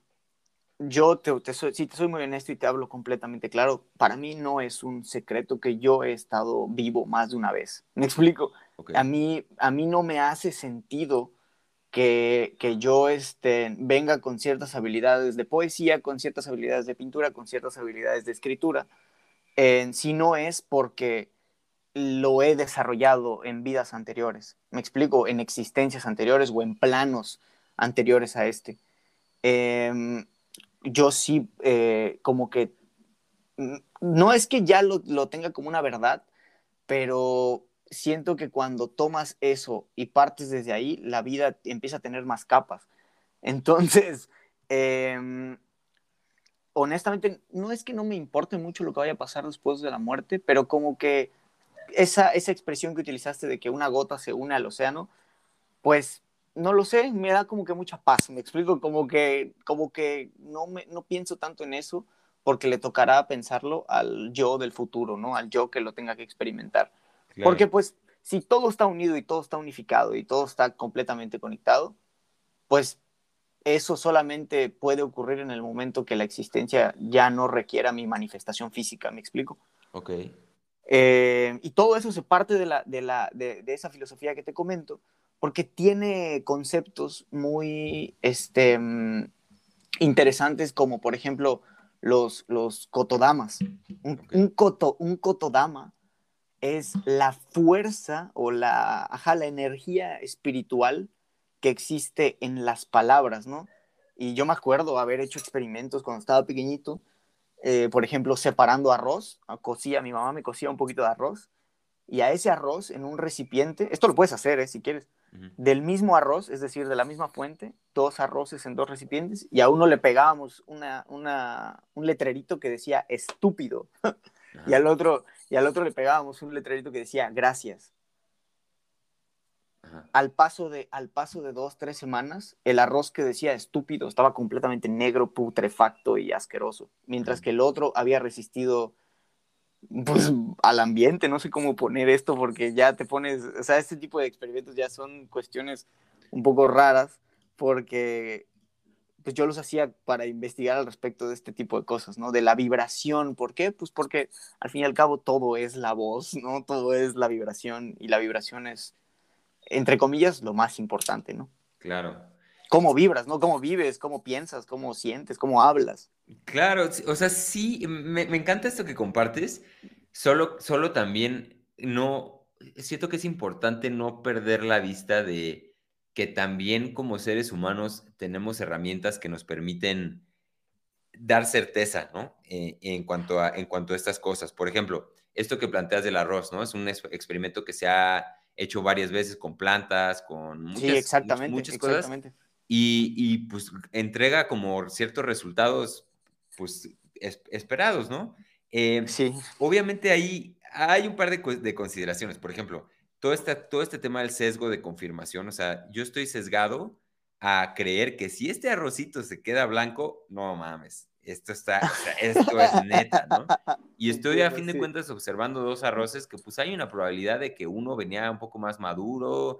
yo te, te soy, si te soy muy honesto y te hablo completamente claro, para mí no es un secreto que yo he estado vivo más de una vez. ¿Me explico? A, mí, a mí no me hace sentido que, que, yo este, venga con ciertas habilidades de poesía, con ciertas habilidades de pintura, con ciertas habilidades de escritura, si no es porque lo he desarrollado en vidas anteriores. Me explico, en existencias anteriores o en planos anteriores a este. Em, yo sí, eh, como que, no es que ya lo, lo tenga como una verdad, pero siento que cuando tomas eso y partes desde ahí, la vida empieza a tener más capas. Entonces, em, honestamente, no es que no me importe mucho lo que vaya a pasar después de la muerte, pero como que esa, esa expresión que utilizaste de que una gota se une al océano, pues no lo sé, me da como que mucha paz, me explico, como que, como que no, me, no pienso tanto en eso porque le tocará pensarlo al yo del futuro, ¿no? Al yo que lo tenga que experimentar. Porque pues si todo está unido y todo está unificado y todo está completamente conectado, pues eso solamente puede ocurrir en el momento que la existencia ya no requiera mi manifestación física, ¿me explico? Ok. Eh, y todo eso se parte de, la, de, la, de, esa filosofía que te comento, porque tiene conceptos muy este, mm, interesantes como, por ejemplo, los, los kotodamas. Un, un, koto, un kotodama es la fuerza o la, ajá, la energía espiritual que existe en las palabras, ¿no? Y yo me acuerdo haber hecho experimentos cuando estaba pequeñito, eh, por ejemplo, separando arroz, cocía, mi mamá me cocía un poquito de arroz, y a ese arroz en un recipiente, esto lo puedes hacer, ¿eh? si quieres, del mismo arroz, es decir, de la misma fuente, dos arroces en dos recipientes, y a uno le pegábamos una, un letrerito que decía estúpido, y al otro y al otro le pegábamos un letrerito que decía gracias. Al paso, de, al paso de dos, tres semanas, el arroz que decía estúpido estaba completamente negro, putrefacto y asqueroso, mientras que el otro había resistido pues, al ambiente, no sé cómo poner esto, porque ya te pones, o sea, este tipo de experimentos ya son cuestiones un poco raras, porque pues yo los hacía para investigar al respecto de este tipo de cosas, ¿no? De la vibración. ¿Por qué? Pues porque al fin y al cabo todo es la voz, ¿no? Todo es la vibración y la vibración es, entre comillas, lo más importante, ¿no? Claro. Cómo vibras, ¿no? Cómo vives, cómo piensas, cómo sientes, cómo hablas. Claro, o sea, sí, me, me encanta esto que compartes, solo, solo también no, siento que es importante no perder la vista de que también como seres humanos tenemos herramientas que nos permiten dar certeza, ¿no? Eh, en, cuanto a, en cuanto a estas cosas. Por ejemplo, esto que planteas del arroz, ¿no? Es un experimento que se ha hecho varias veces con plantas, con muchas, sí, exactamente, muchas cosas. Y, y, pues entrega como ciertos resultados, pues esperados, ¿no? Eh, sí. Obviamente ahí hay un par de, de consideraciones. Por ejemplo, todo este, todo este tema del sesgo de confirmación, o sea, yo estoy sesgado a creer que si este arrocito se queda blanco, no mames, esto está, esto es neta, ¿no? Y estoy a fin de cuentas observando dos arroces que pues hay una probabilidad de que uno venía un poco más maduro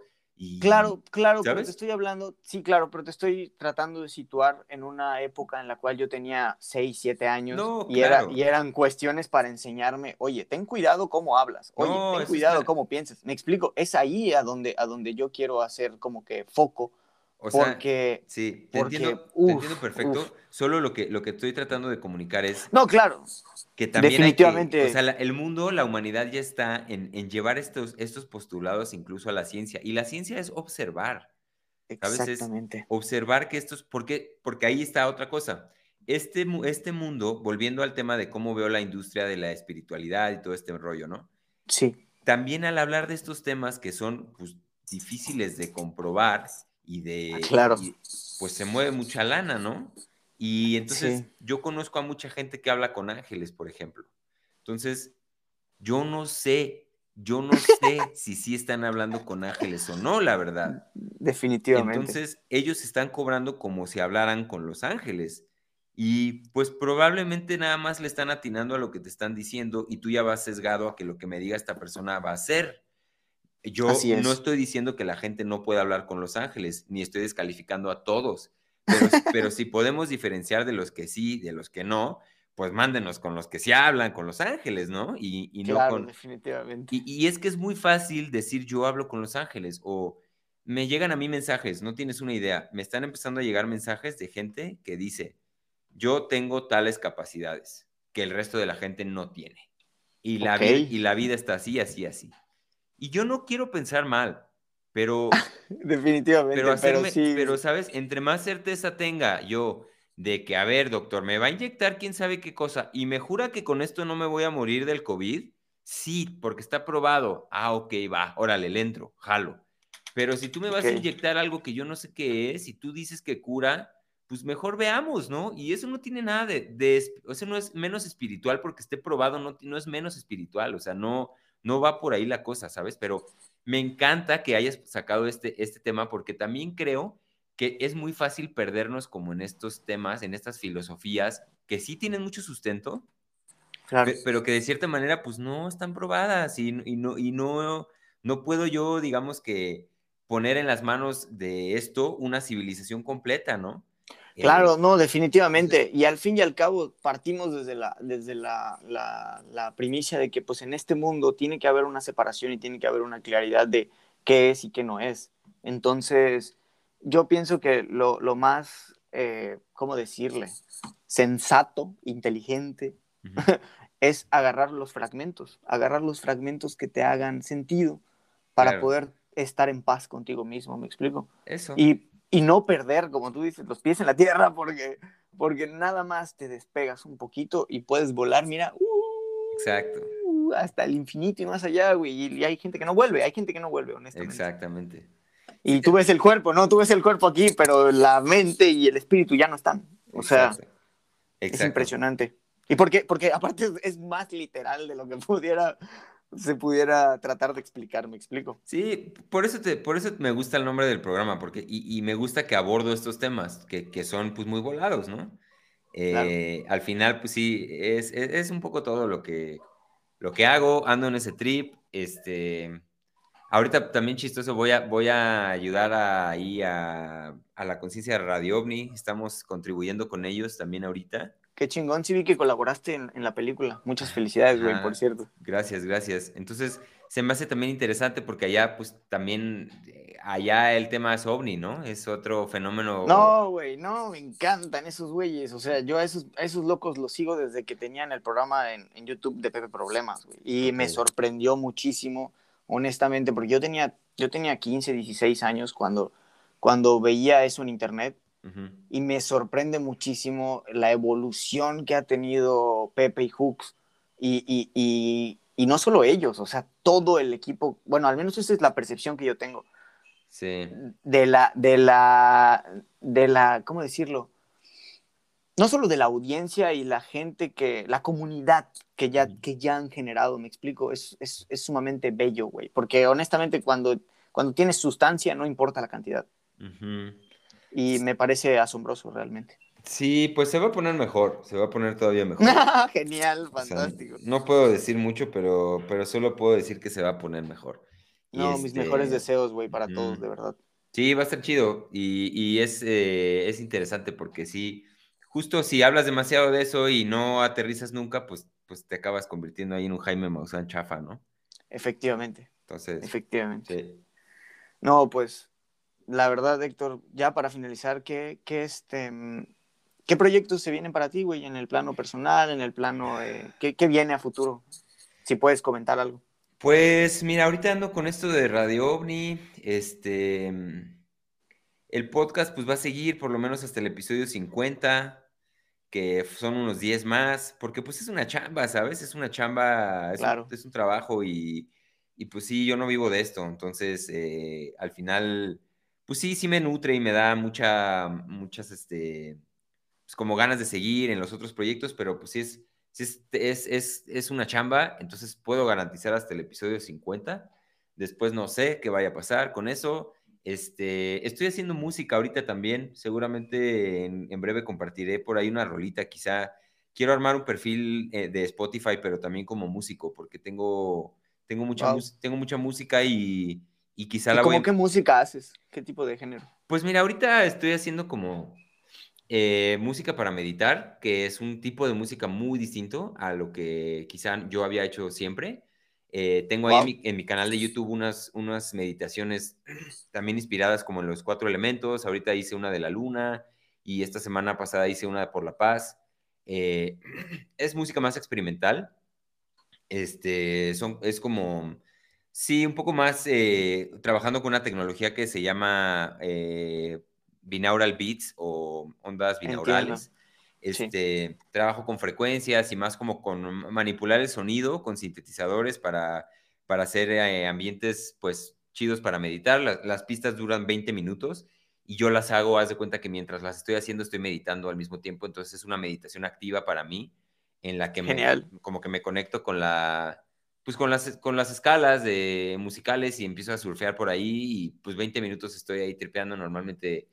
claro, claro, pero te estoy hablando, sí, claro, pero te estoy tratando de situar en una época en la cual yo tenía 6, 7 años y, era, y eran cuestiones para enseñarme, oye, ten cuidado cómo hablas, oye, ten cuidado cómo piensas. Me explico, es ahí a donde, a donde yo quiero hacer como que foco. O sea, porque, sí, te, entiendo, te entiendo perfecto. Solo lo que, lo que estoy tratando de comunicar es. No, claro. Que también Definitivamente. o sea, el mundo, la humanidad ya está en, llevar estos, estos postulados incluso a la ciencia. Y la ciencia es observar. Exactamente. observar que estos. Porque, porque ahí está otra cosa. Este, este mundo, volviendo al tema de cómo veo la industria de la espiritualidad y todo este rollo, ¿no? Sí. También al hablar de estos temas que son pues, difíciles de comprobar y de. Ah, claro. pues se mueve mucha lana, ¿no? Y entonces yo conozco a mucha gente que habla con ángeles, por ejemplo. Entonces, yo no sé, yo no sé si sí están hablando con ángeles o no, la verdad. Definitivamente. Entonces, ellos están cobrando como si hablaran con los ángeles. Y pues probablemente nada más le están atinando a lo que te están diciendo y tú ya vas sesgado a que lo que me diga esta persona va a ser. Yo no estoy diciendo que la gente no pueda hablar con los ángeles, ni estoy descalificando a todos. Pero, si podemos diferenciar de los que sí, de los que no, pues mándenos con los que sí hablan, con los ángeles, ¿no? Y, y no con... definitivamente. Y, y, es que es muy fácil decir yo hablo con los ángeles o me llegan a mí mensajes, no tienes una idea, me están empezando a llegar mensajes de gente que dice, yo tengo tales capacidades que el resto de la gente no tiene. Y la, vida, y la vida está así, así, así. Y yo no quiero pensar mal, pero... Definitivamente, pero, sí. pero, ¿sabes? Entre más certeza tenga yo de que, a ver, doctor, me va a inyectar quién sabe qué cosa y me jura que con esto no me voy a morir del COVID, sí, porque está probado. Ah, ok, va, órale, le entro, jalo. Pero si tú me vas a inyectar algo que yo no sé qué es y tú dices que cura, pues mejor veamos, ¿no? Y eso no tiene nada de, de eso no es menos espiritual porque esté probado, no, no es menos espiritual, o sea, no, no va por ahí la cosa, ¿sabes? Pero me encanta que hayas sacado este, este tema porque también creo que es muy fácil perdernos como en estos temas, en estas filosofías que sí tienen mucho sustento, pero que de cierta manera pues no están probadas y, no, y no, no puedo yo, digamos que poner en las manos de esto una civilización completa, ¿no? Claro, no, definitivamente. Y al fin y al cabo partimos desde la, desde la, la, primicia de que pues en este mundo tiene que haber una separación y tiene que haber una claridad de qué es y qué no es. Entonces, yo pienso que lo, lo más, eh, ¿cómo decirle? Sensato, inteligente, es agarrar los fragmentos, agarrar los fragmentos que te hagan sentido para poder estar en paz contigo mismo, ¿me explico? Eso. Y y no perder, como tú dices, los pies en la tierra, porque, porque nada más te despegas un poquito y puedes volar, mira, Exacto. Uh, hasta el infinito y más allá, güey. Y, hay gente que no vuelve, hay gente que no vuelve, honestamente. Exactamente. Y tú ves el cuerpo, ¿no? Tú ves el cuerpo aquí, pero la mente y el espíritu ya no están. O sea, es impresionante. ¿Y por qué? Porque aparte es más literal de lo que pudiera se pudiera tratar de explicar, ¿me explico? Sí, por eso, te, por eso me gusta el nombre del programa, porque, y, me gusta que abordo estos temas, que, que son pues muy volados, ¿no? Eh, al final, pues sí, es, es, un poco todo lo que, lo que hago, ando en ese trip, este, Ahorita también chistoso, voy a, voy a ayudar ahí a, a la conciencia de Radio OVNI. Estamos contribuyendo con ellos también ahorita. Qué chingón, sí vi que colaboraste en, en la película. Muchas felicidades, güey, por cierto. Gracias, gracias. Entonces, se me hace también interesante porque allá, pues, también, eh, allá el tema es ovni, ¿no? Es otro fenómeno. No, güey, no, me encantan esos güeyes. O sea, yo a esos, a esos locos los sigo desde que tenían el programa en, en YouTube de Pepe Problemas, güey. Y me sorprendió muchísimo honestamente, porque yo tenía, yo tenía 15, 16 años cuando, cuando veía eso en internet y me sorprende muchísimo la evolución que ha tenido Pepe y Hooks y, y, y, y, no solo ellos, o sea, todo el equipo, bueno, al menos esa es la percepción que yo tengo. Sí. De la, de la, de la, ¿cómo decirlo? no solo de la audiencia y la gente que, la comunidad que ya, que ya han generado, me explico, es, es, es sumamente bello, güey, porque honestamente cuando, cuando tienes sustancia no importa la cantidad. Y me parece asombroso realmente. Sí, pues se va a poner mejor, se va a poner todavía mejor. Genial, fantástico. no puedo decir mucho, pero, pero solo puedo decir que se va a poner mejor. No, mis mejores este, deseos, güey, para todos, de verdad. Sí, va a estar chido y, y es, eh, es interesante porque sí, justo si hablas demasiado de eso y no aterrizas nunca, pues, pues te acabas convirtiendo ahí en un Jaime Maussan chafa, ¿no? Efectivamente. Entonces. Efectivamente. No, pues, la verdad, Héctor, ya para finalizar, ¿qué, qué, este, ¿qué proyectos se vienen para ti, güey? En el plano personal, en el plano, ¿qué, ¿qué viene a futuro? Si puedes comentar algo. Pues mira, ahorita ando con esto de Radio OVNI, este, el podcast pues va a seguir por lo menos hasta el episodio 50 que son unos 10 más, porque pues es una chamba, ¿sabes? Es una chamba, es, un, es un, trabajo y, y, pues sí, yo no vivo de esto, entonces eh, al final, pues sí, sí me nutre y me da mucha, muchas, este, pues como ganas de seguir en los otros proyectos, pero pues sí es, es, es, es, es una chamba, entonces puedo garantizar hasta el episodio 50, después no sé qué vaya a pasar con eso, este, estoy haciendo música ahorita también. Seguramente en, breve compartiré por ahí una rolita. Quizá quiero armar un perfil eh, de Spotify, pero también como músico, porque tengo, tengo, mucha, tengo mucha música y, y quizá la ¿Cómo qué música haces? ¿Qué tipo de género? Pues mira, ahorita estoy haciendo como eh, música para meditar, que es un tipo de música muy distinto a lo que quizá yo había hecho siempre. Eh, tengo ahí en mi, canal de YouTube unas, unas meditaciones también inspiradas como en los cuatro elementos. Ahorita hice una de la luna y esta semana pasada hice una por la paz. Eh, es música más experimental. Este, son, es como, sí, un poco más eh, trabajando con una tecnología que se llama binaural beats o ondas binaurales. Este, Trabajo con frecuencias y más como con manipular el sonido con sintetizadores para, para hacer eh, ambientes pues chidos para meditar. las pistas duran 20 minutos y yo las hago, haz de cuenta que mientras las estoy haciendo estoy meditando al mismo tiempo, entonces es una meditación activa para mí en la que Genial. Me, como que me conecto con la pues con las, con las escalas de musicales y empiezo a surfear por ahí y pues 20 minutos estoy ahí tripeando normalmente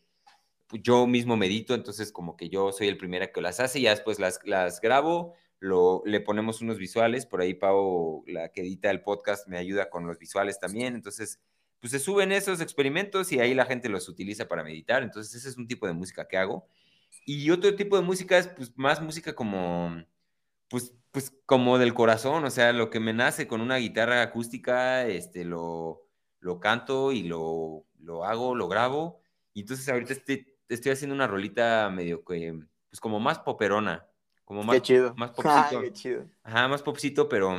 yo mismo medito, entonces como que yo soy el primero que las hace y ya después las, las grabo, lo, le ponemos unos visuales, por ahí Pau, la que edita el podcast, me ayuda con los visuales también, entonces pues se suben esos experimentos y ahí la gente los utiliza para meditar, entonces ese es un tipo de música que hago. Y otro tipo de música es pues más música como, pues, pues como del corazón, o sea, lo que me nace con una guitarra acústica, este, lo, lo canto y lo, lo hago, lo grabo. Y entonces ahorita estoy estoy haciendo una rolita medio que, pues como más poperona, como más, qué chido. más popcito. qué chido. Ajá, más popcito, pero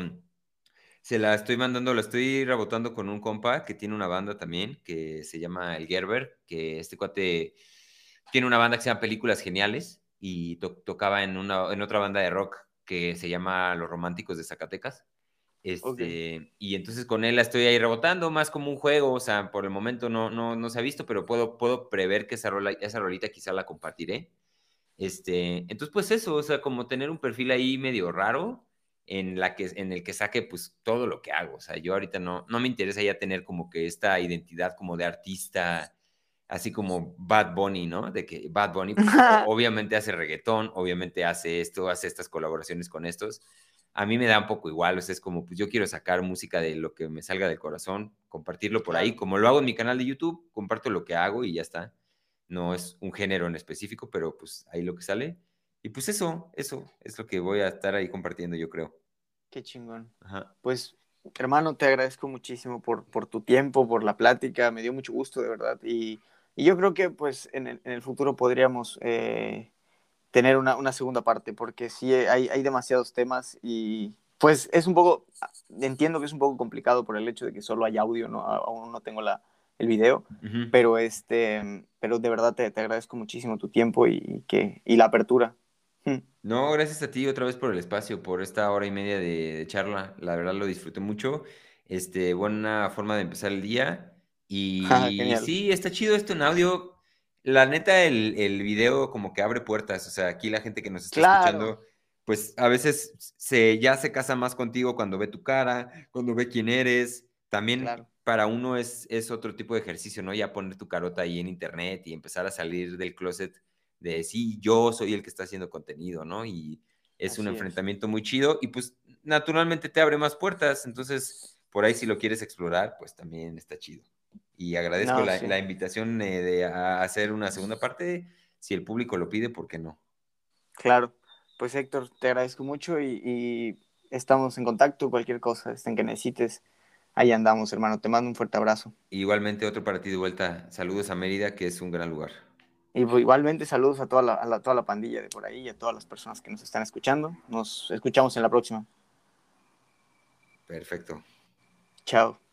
se la estoy mandando, la estoy rebotando con un compa que tiene una banda también, que se llama El Gerber, que este cuate tiene una banda que se llama Películas Geniales y tocaba en, una, en otra banda de rock que se llama Los Románticos de Zacatecas. Este, Y entonces con él la estoy ahí rebotando, más como un juego, o sea, por el momento no, no, no se ha visto, pero puedo, puedo prever que esa, rola, esa rolita quizá la compartiré. Este, entonces, pues eso, o sea, como tener un perfil ahí medio raro en, la que, en el que saque pues todo lo que hago. O sea, yo ahorita no, no me interesa ya tener como que esta identidad como de artista, así como Bad Bunny, ¿no? De que Bad Bunny pues, obviamente hace reggaetón, obviamente hace esto, hace estas colaboraciones con estos a mí me da un poco igual, o sea, es como, pues yo quiero sacar música de lo que me salga del corazón, compartirlo por ahí, como lo hago en mi canal de YouTube, comparto lo que hago y ya está. No es un género en específico, pero pues ahí lo que sale. Y pues eso, eso es lo que voy a estar ahí compartiendo, yo creo. Qué chingón. Pues, hermano, te agradezco muchísimo por, por tu tiempo, por la plática, me dio mucho gusto, de verdad. Y, y yo creo que pues en el, en el futuro podríamos... Eh, tener una, una segunda parte, porque sí hay, hay demasiados temas y pues es un poco, entiendo que es un poco complicado por el hecho de que solo hay audio, ¿no? aún no tengo la, el video, pero, este, pero de verdad te, te, agradezco muchísimo tu tiempo y, que, y la apertura. No, gracias a ti otra vez por el espacio, por esta hora y media de, de charla. La verdad lo disfruté mucho. Este, buena forma de empezar el día. Y sí, está chido esto en audio la neta, el, el, video como que abre puertas. O sea, aquí la gente que nos está escuchando, pues a veces se, ya se casa más contigo cuando ve tu cara, cuando ve quién eres. También para uno es, es otro tipo de ejercicio, ¿no? Ya poner tu carota ahí en internet y empezar a salir del closet de sí, yo soy el que está haciendo contenido, ¿no? Y es un enfrentamiento muy chido y pues naturalmente te abre más puertas. Entonces, por ahí si lo quieres explorar, pues también está chido. Y agradezco la, invitación eh, de hacer una segunda parte. Si el público lo pide, ¿por qué no? Claro. Pues Héctor, te agradezco mucho y, estamos en contacto. Cualquier cosa en que necesites, ahí andamos, hermano. Te mando un fuerte abrazo. Igualmente, otro para ti de vuelta. Saludos a Mérida, que es un gran lugar. Y pues, igualmente, saludos a toda la, a toda la pandilla de por ahí y a todas las personas que nos están escuchando. Nos escuchamos en la próxima. Perfecto. Chao.